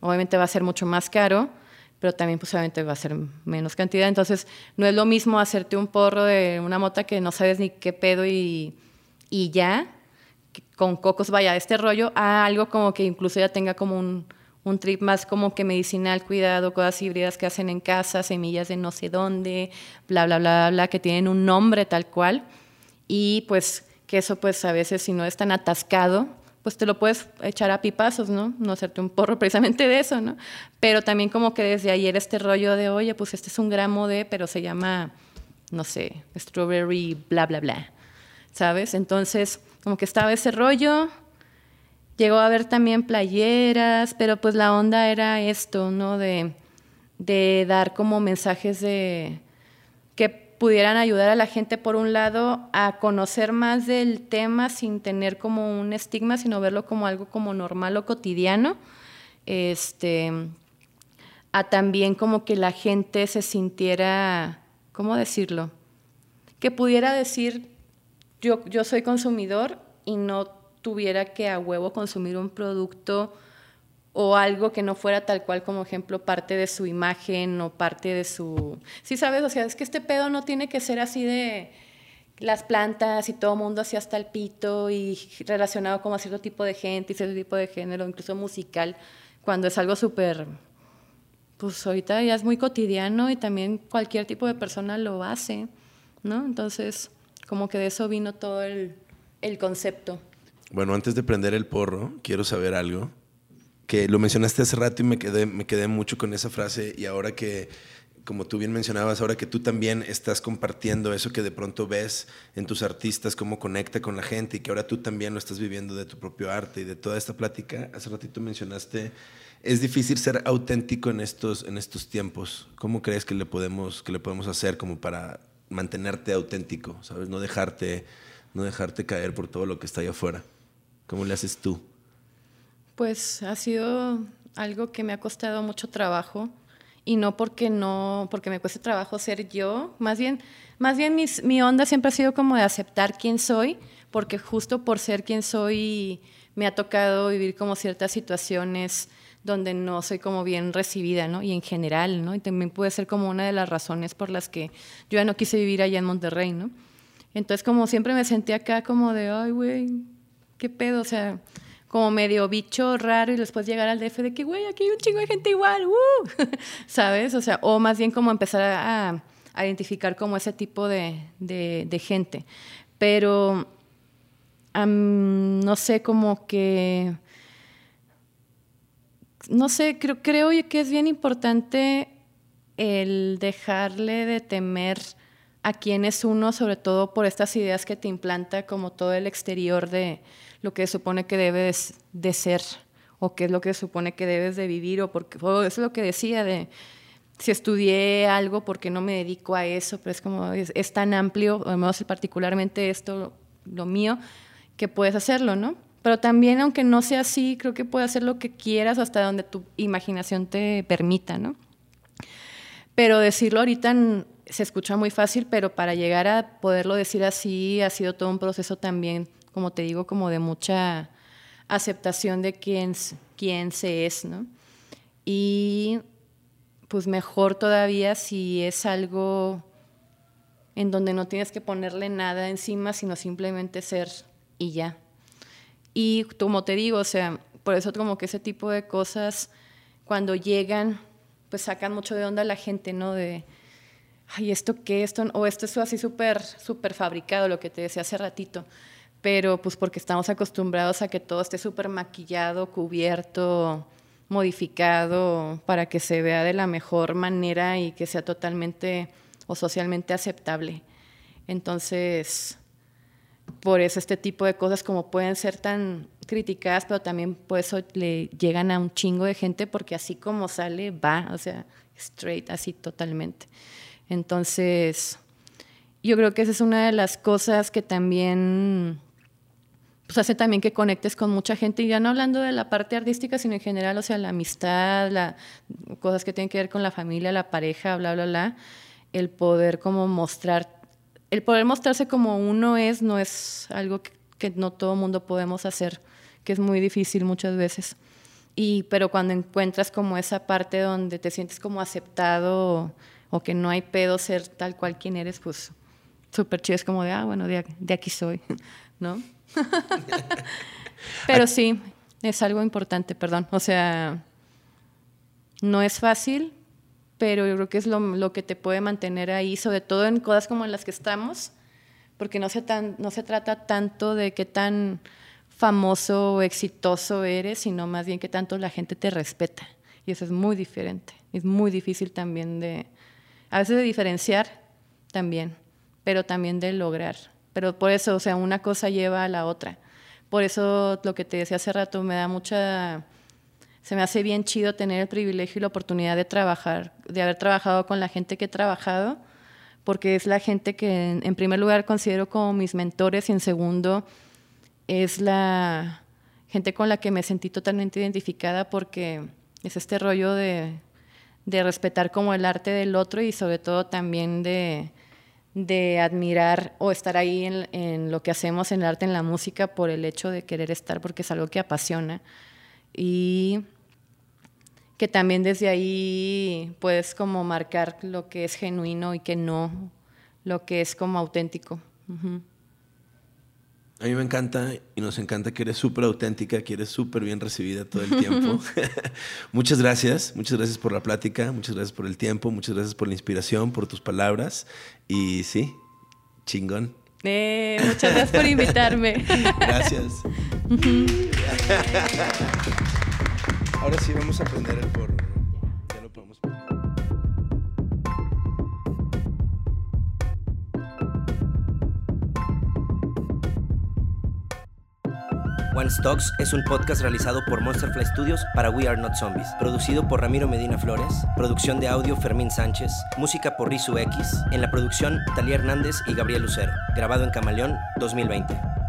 obviamente va a ser mucho más caro, pero también pues obviamente va a ser menos cantidad. Entonces, no es lo mismo hacerte un porro de una mota que no sabes ni qué pedo y ya, con cocos, vaya, este rollo, a algo como que incluso ya tenga como un, un trip más como que medicinal, cuidado, cosas híbridas que hacen en casa, semillas de no sé dónde, bla, bla, bla, bla, que tienen un nombre tal cual. Y pues que eso pues a veces si no es tan atascado, pues te lo puedes echar a pipazos, ¿no? No hacerte un porro precisamente de eso, ¿no? Pero también como que desde ayer este rollo de, oye, pues este es un gramo de, pero se llama, no sé, strawberry, bla, bla, bla, ¿sabes? Entonces, como que estaba ese rollo, llegó a haber también playeras, pero pues la onda era esto, ¿no? De, de dar como mensajes de que pudieran ayudar a la gente, por un lado, a conocer más del tema sin tener como un estigma, sino verlo como algo como normal o cotidiano. Este, a también como que la gente se sintiera, ¿cómo decirlo? Que pudiera decir, yo, yo soy consumidor y no tuviera que a huevo consumir un producto o algo que no fuera tal cual como ejemplo parte de su imagen o parte de su... Sí, sabes, o sea, es que este pedo no tiene que ser así de las plantas y todo mundo así hasta el pito y relacionado como a cierto tipo de gente y cierto tipo de género, incluso musical, cuando es algo súper, pues ahorita ya es muy cotidiano y también cualquier tipo de persona lo hace, ¿no? Entonces, como que de eso vino todo el, el concepto. Bueno, antes de prender el porro, quiero saber algo que lo mencionaste hace rato y me quedé, me quedé mucho con esa frase y ahora que, como tú bien mencionabas, ahora que tú también estás compartiendo eso que de pronto ves en tus artistas, cómo conecta con la gente y que ahora tú también lo estás viviendo de tu propio arte y de toda esta plática, hace ratito mencionaste, es difícil ser auténtico en estos, en estos tiempos. ¿Cómo crees que le, podemos, que le podemos hacer como para mantenerte auténtico, ¿sabes? No dejarte, no dejarte caer por todo lo que está allá afuera. ¿Cómo le haces tú? Pues ha sido algo que me ha costado mucho trabajo y no porque no porque me cueste trabajo ser yo, más bien más bien mi onda siempre ha sido como de aceptar quién soy, porque justo por ser quien soy me ha tocado vivir como ciertas situaciones donde no soy como bien recibida, ¿no? Y en general, ¿no? Y también puede ser como una de las razones por las que yo ya no quise vivir allá en Monterrey, ¿no? Entonces como siempre me sentí acá como de, ay, güey, ¿qué pedo? O sea, como medio bicho raro y después llegar al DF de que, güey, aquí hay un chingo de gente igual, uh", ¿sabes? O sea, o más bien como empezar a, identificar como ese tipo de, gente. Pero, no sé, como que, no sé, creo, creo que es bien importante el dejarle de temer a quién es uno, sobre todo por estas ideas que te implanta como todo el exterior de lo que supone que debes de ser o qué es lo que supone que debes de vivir o porque eso es lo que decía de si estudié algo porque no me dedico a eso, pero es como es, tan amplio, o menos particularmente esto lo mío que puedes hacerlo, ¿no? Pero también aunque no sea así, creo que puedes hacer lo que quieras hasta donde tu imaginación te permita, ¿no? Pero decirlo ahorita se escucha muy fácil, pero para llegar a poderlo decir así ha sido todo un proceso también como te digo, como de mucha aceptación de quién, quién se es, ¿no? Y pues mejor todavía si es algo en donde no tienes que ponerle nada encima, sino simplemente ser y ya. Y como te digo, o sea, por eso como que ese tipo de cosas, cuando llegan, pues sacan mucho de onda a la gente, ¿no? De, ay, ¿esto qué? Esto, o esto es así súper, súper fabricado, lo que te decía hace ratito pero pues porque estamos acostumbrados a que todo esté súper maquillado, cubierto, modificado, para que se vea de la mejor manera y que sea totalmente o socialmente aceptable. Entonces, por eso este tipo de cosas como pueden ser tan criticadas, pero también por eso le llegan a un chingo de gente porque así como sale, va, o sea, straight, así totalmente. Entonces, yo creo que esa es una de las cosas que también pues hace también que conectes con mucha gente, y ya no hablando de la parte artística, sino en general, o sea, la amistad, la, cosas que tienen que ver con la familia, la pareja, bla, bla, bla, el poder como mostrar, el poder mostrarse como uno es, no es algo que, no todo mundo podemos hacer, que es muy difícil muchas veces. Y, pero cuando encuentras como esa parte donde te sientes como aceptado o, que no hay pedo ser tal cual quien eres, pues súper chido, es como de, ah, bueno, de, de aquí soy, ¿no? Pero sí, es algo importante, perdón. O sea, no es fácil, pero yo creo que es lo, que te puede mantener ahí, sobre todo en cosas como en las que estamos, porque no se, no se trata tanto de qué tan famoso o exitoso eres, sino más bien que tanto la gente te respeta. Y eso es muy diferente. Es muy difícil también de, a veces de diferenciar también, pero también de lograr. Pero por eso, o sea, una cosa lleva a la otra. Por eso lo que te decía hace rato me da mucha se me hace bien chido tener el privilegio y la oportunidad de trabajar, de haber trabajado con la gente que he trabajado, porque es la gente que en, primer lugar considero como mis mentores y en segundo es la gente con la que me sentí totalmente identificada porque es este rollo de, de respetar como el arte del otro y sobre todo también de, de admirar o estar ahí en, lo que hacemos en el arte, en la música, por el hecho de querer estar, porque es algo que apasiona. Y que también desde ahí puedes como marcar lo que es genuino y que no, lo que es como auténtico. A mí me encanta y nos encanta que eres súper auténtica, que eres súper bien recibida todo el tiempo. muchas gracias, muchas gracias por la plática, muchas gracias por el tiempo, muchas gracias por la inspiración, por tus palabras. Y sí, chingón. Eh, muchas gracias por invitarme. Gracias. Ahora sí vamos a prender el porro. ¿no? Ya lo podemos prender. One Stocks es un podcast realizado por Monsterfly Studios para We Are Not Zombies, producido por Ramiro Medina Flores, producción de audio Fermín Sánchez, música por Rizu X, en la producción Talía Hernández y Gabriel Lucero, grabado en Camaleón 2020.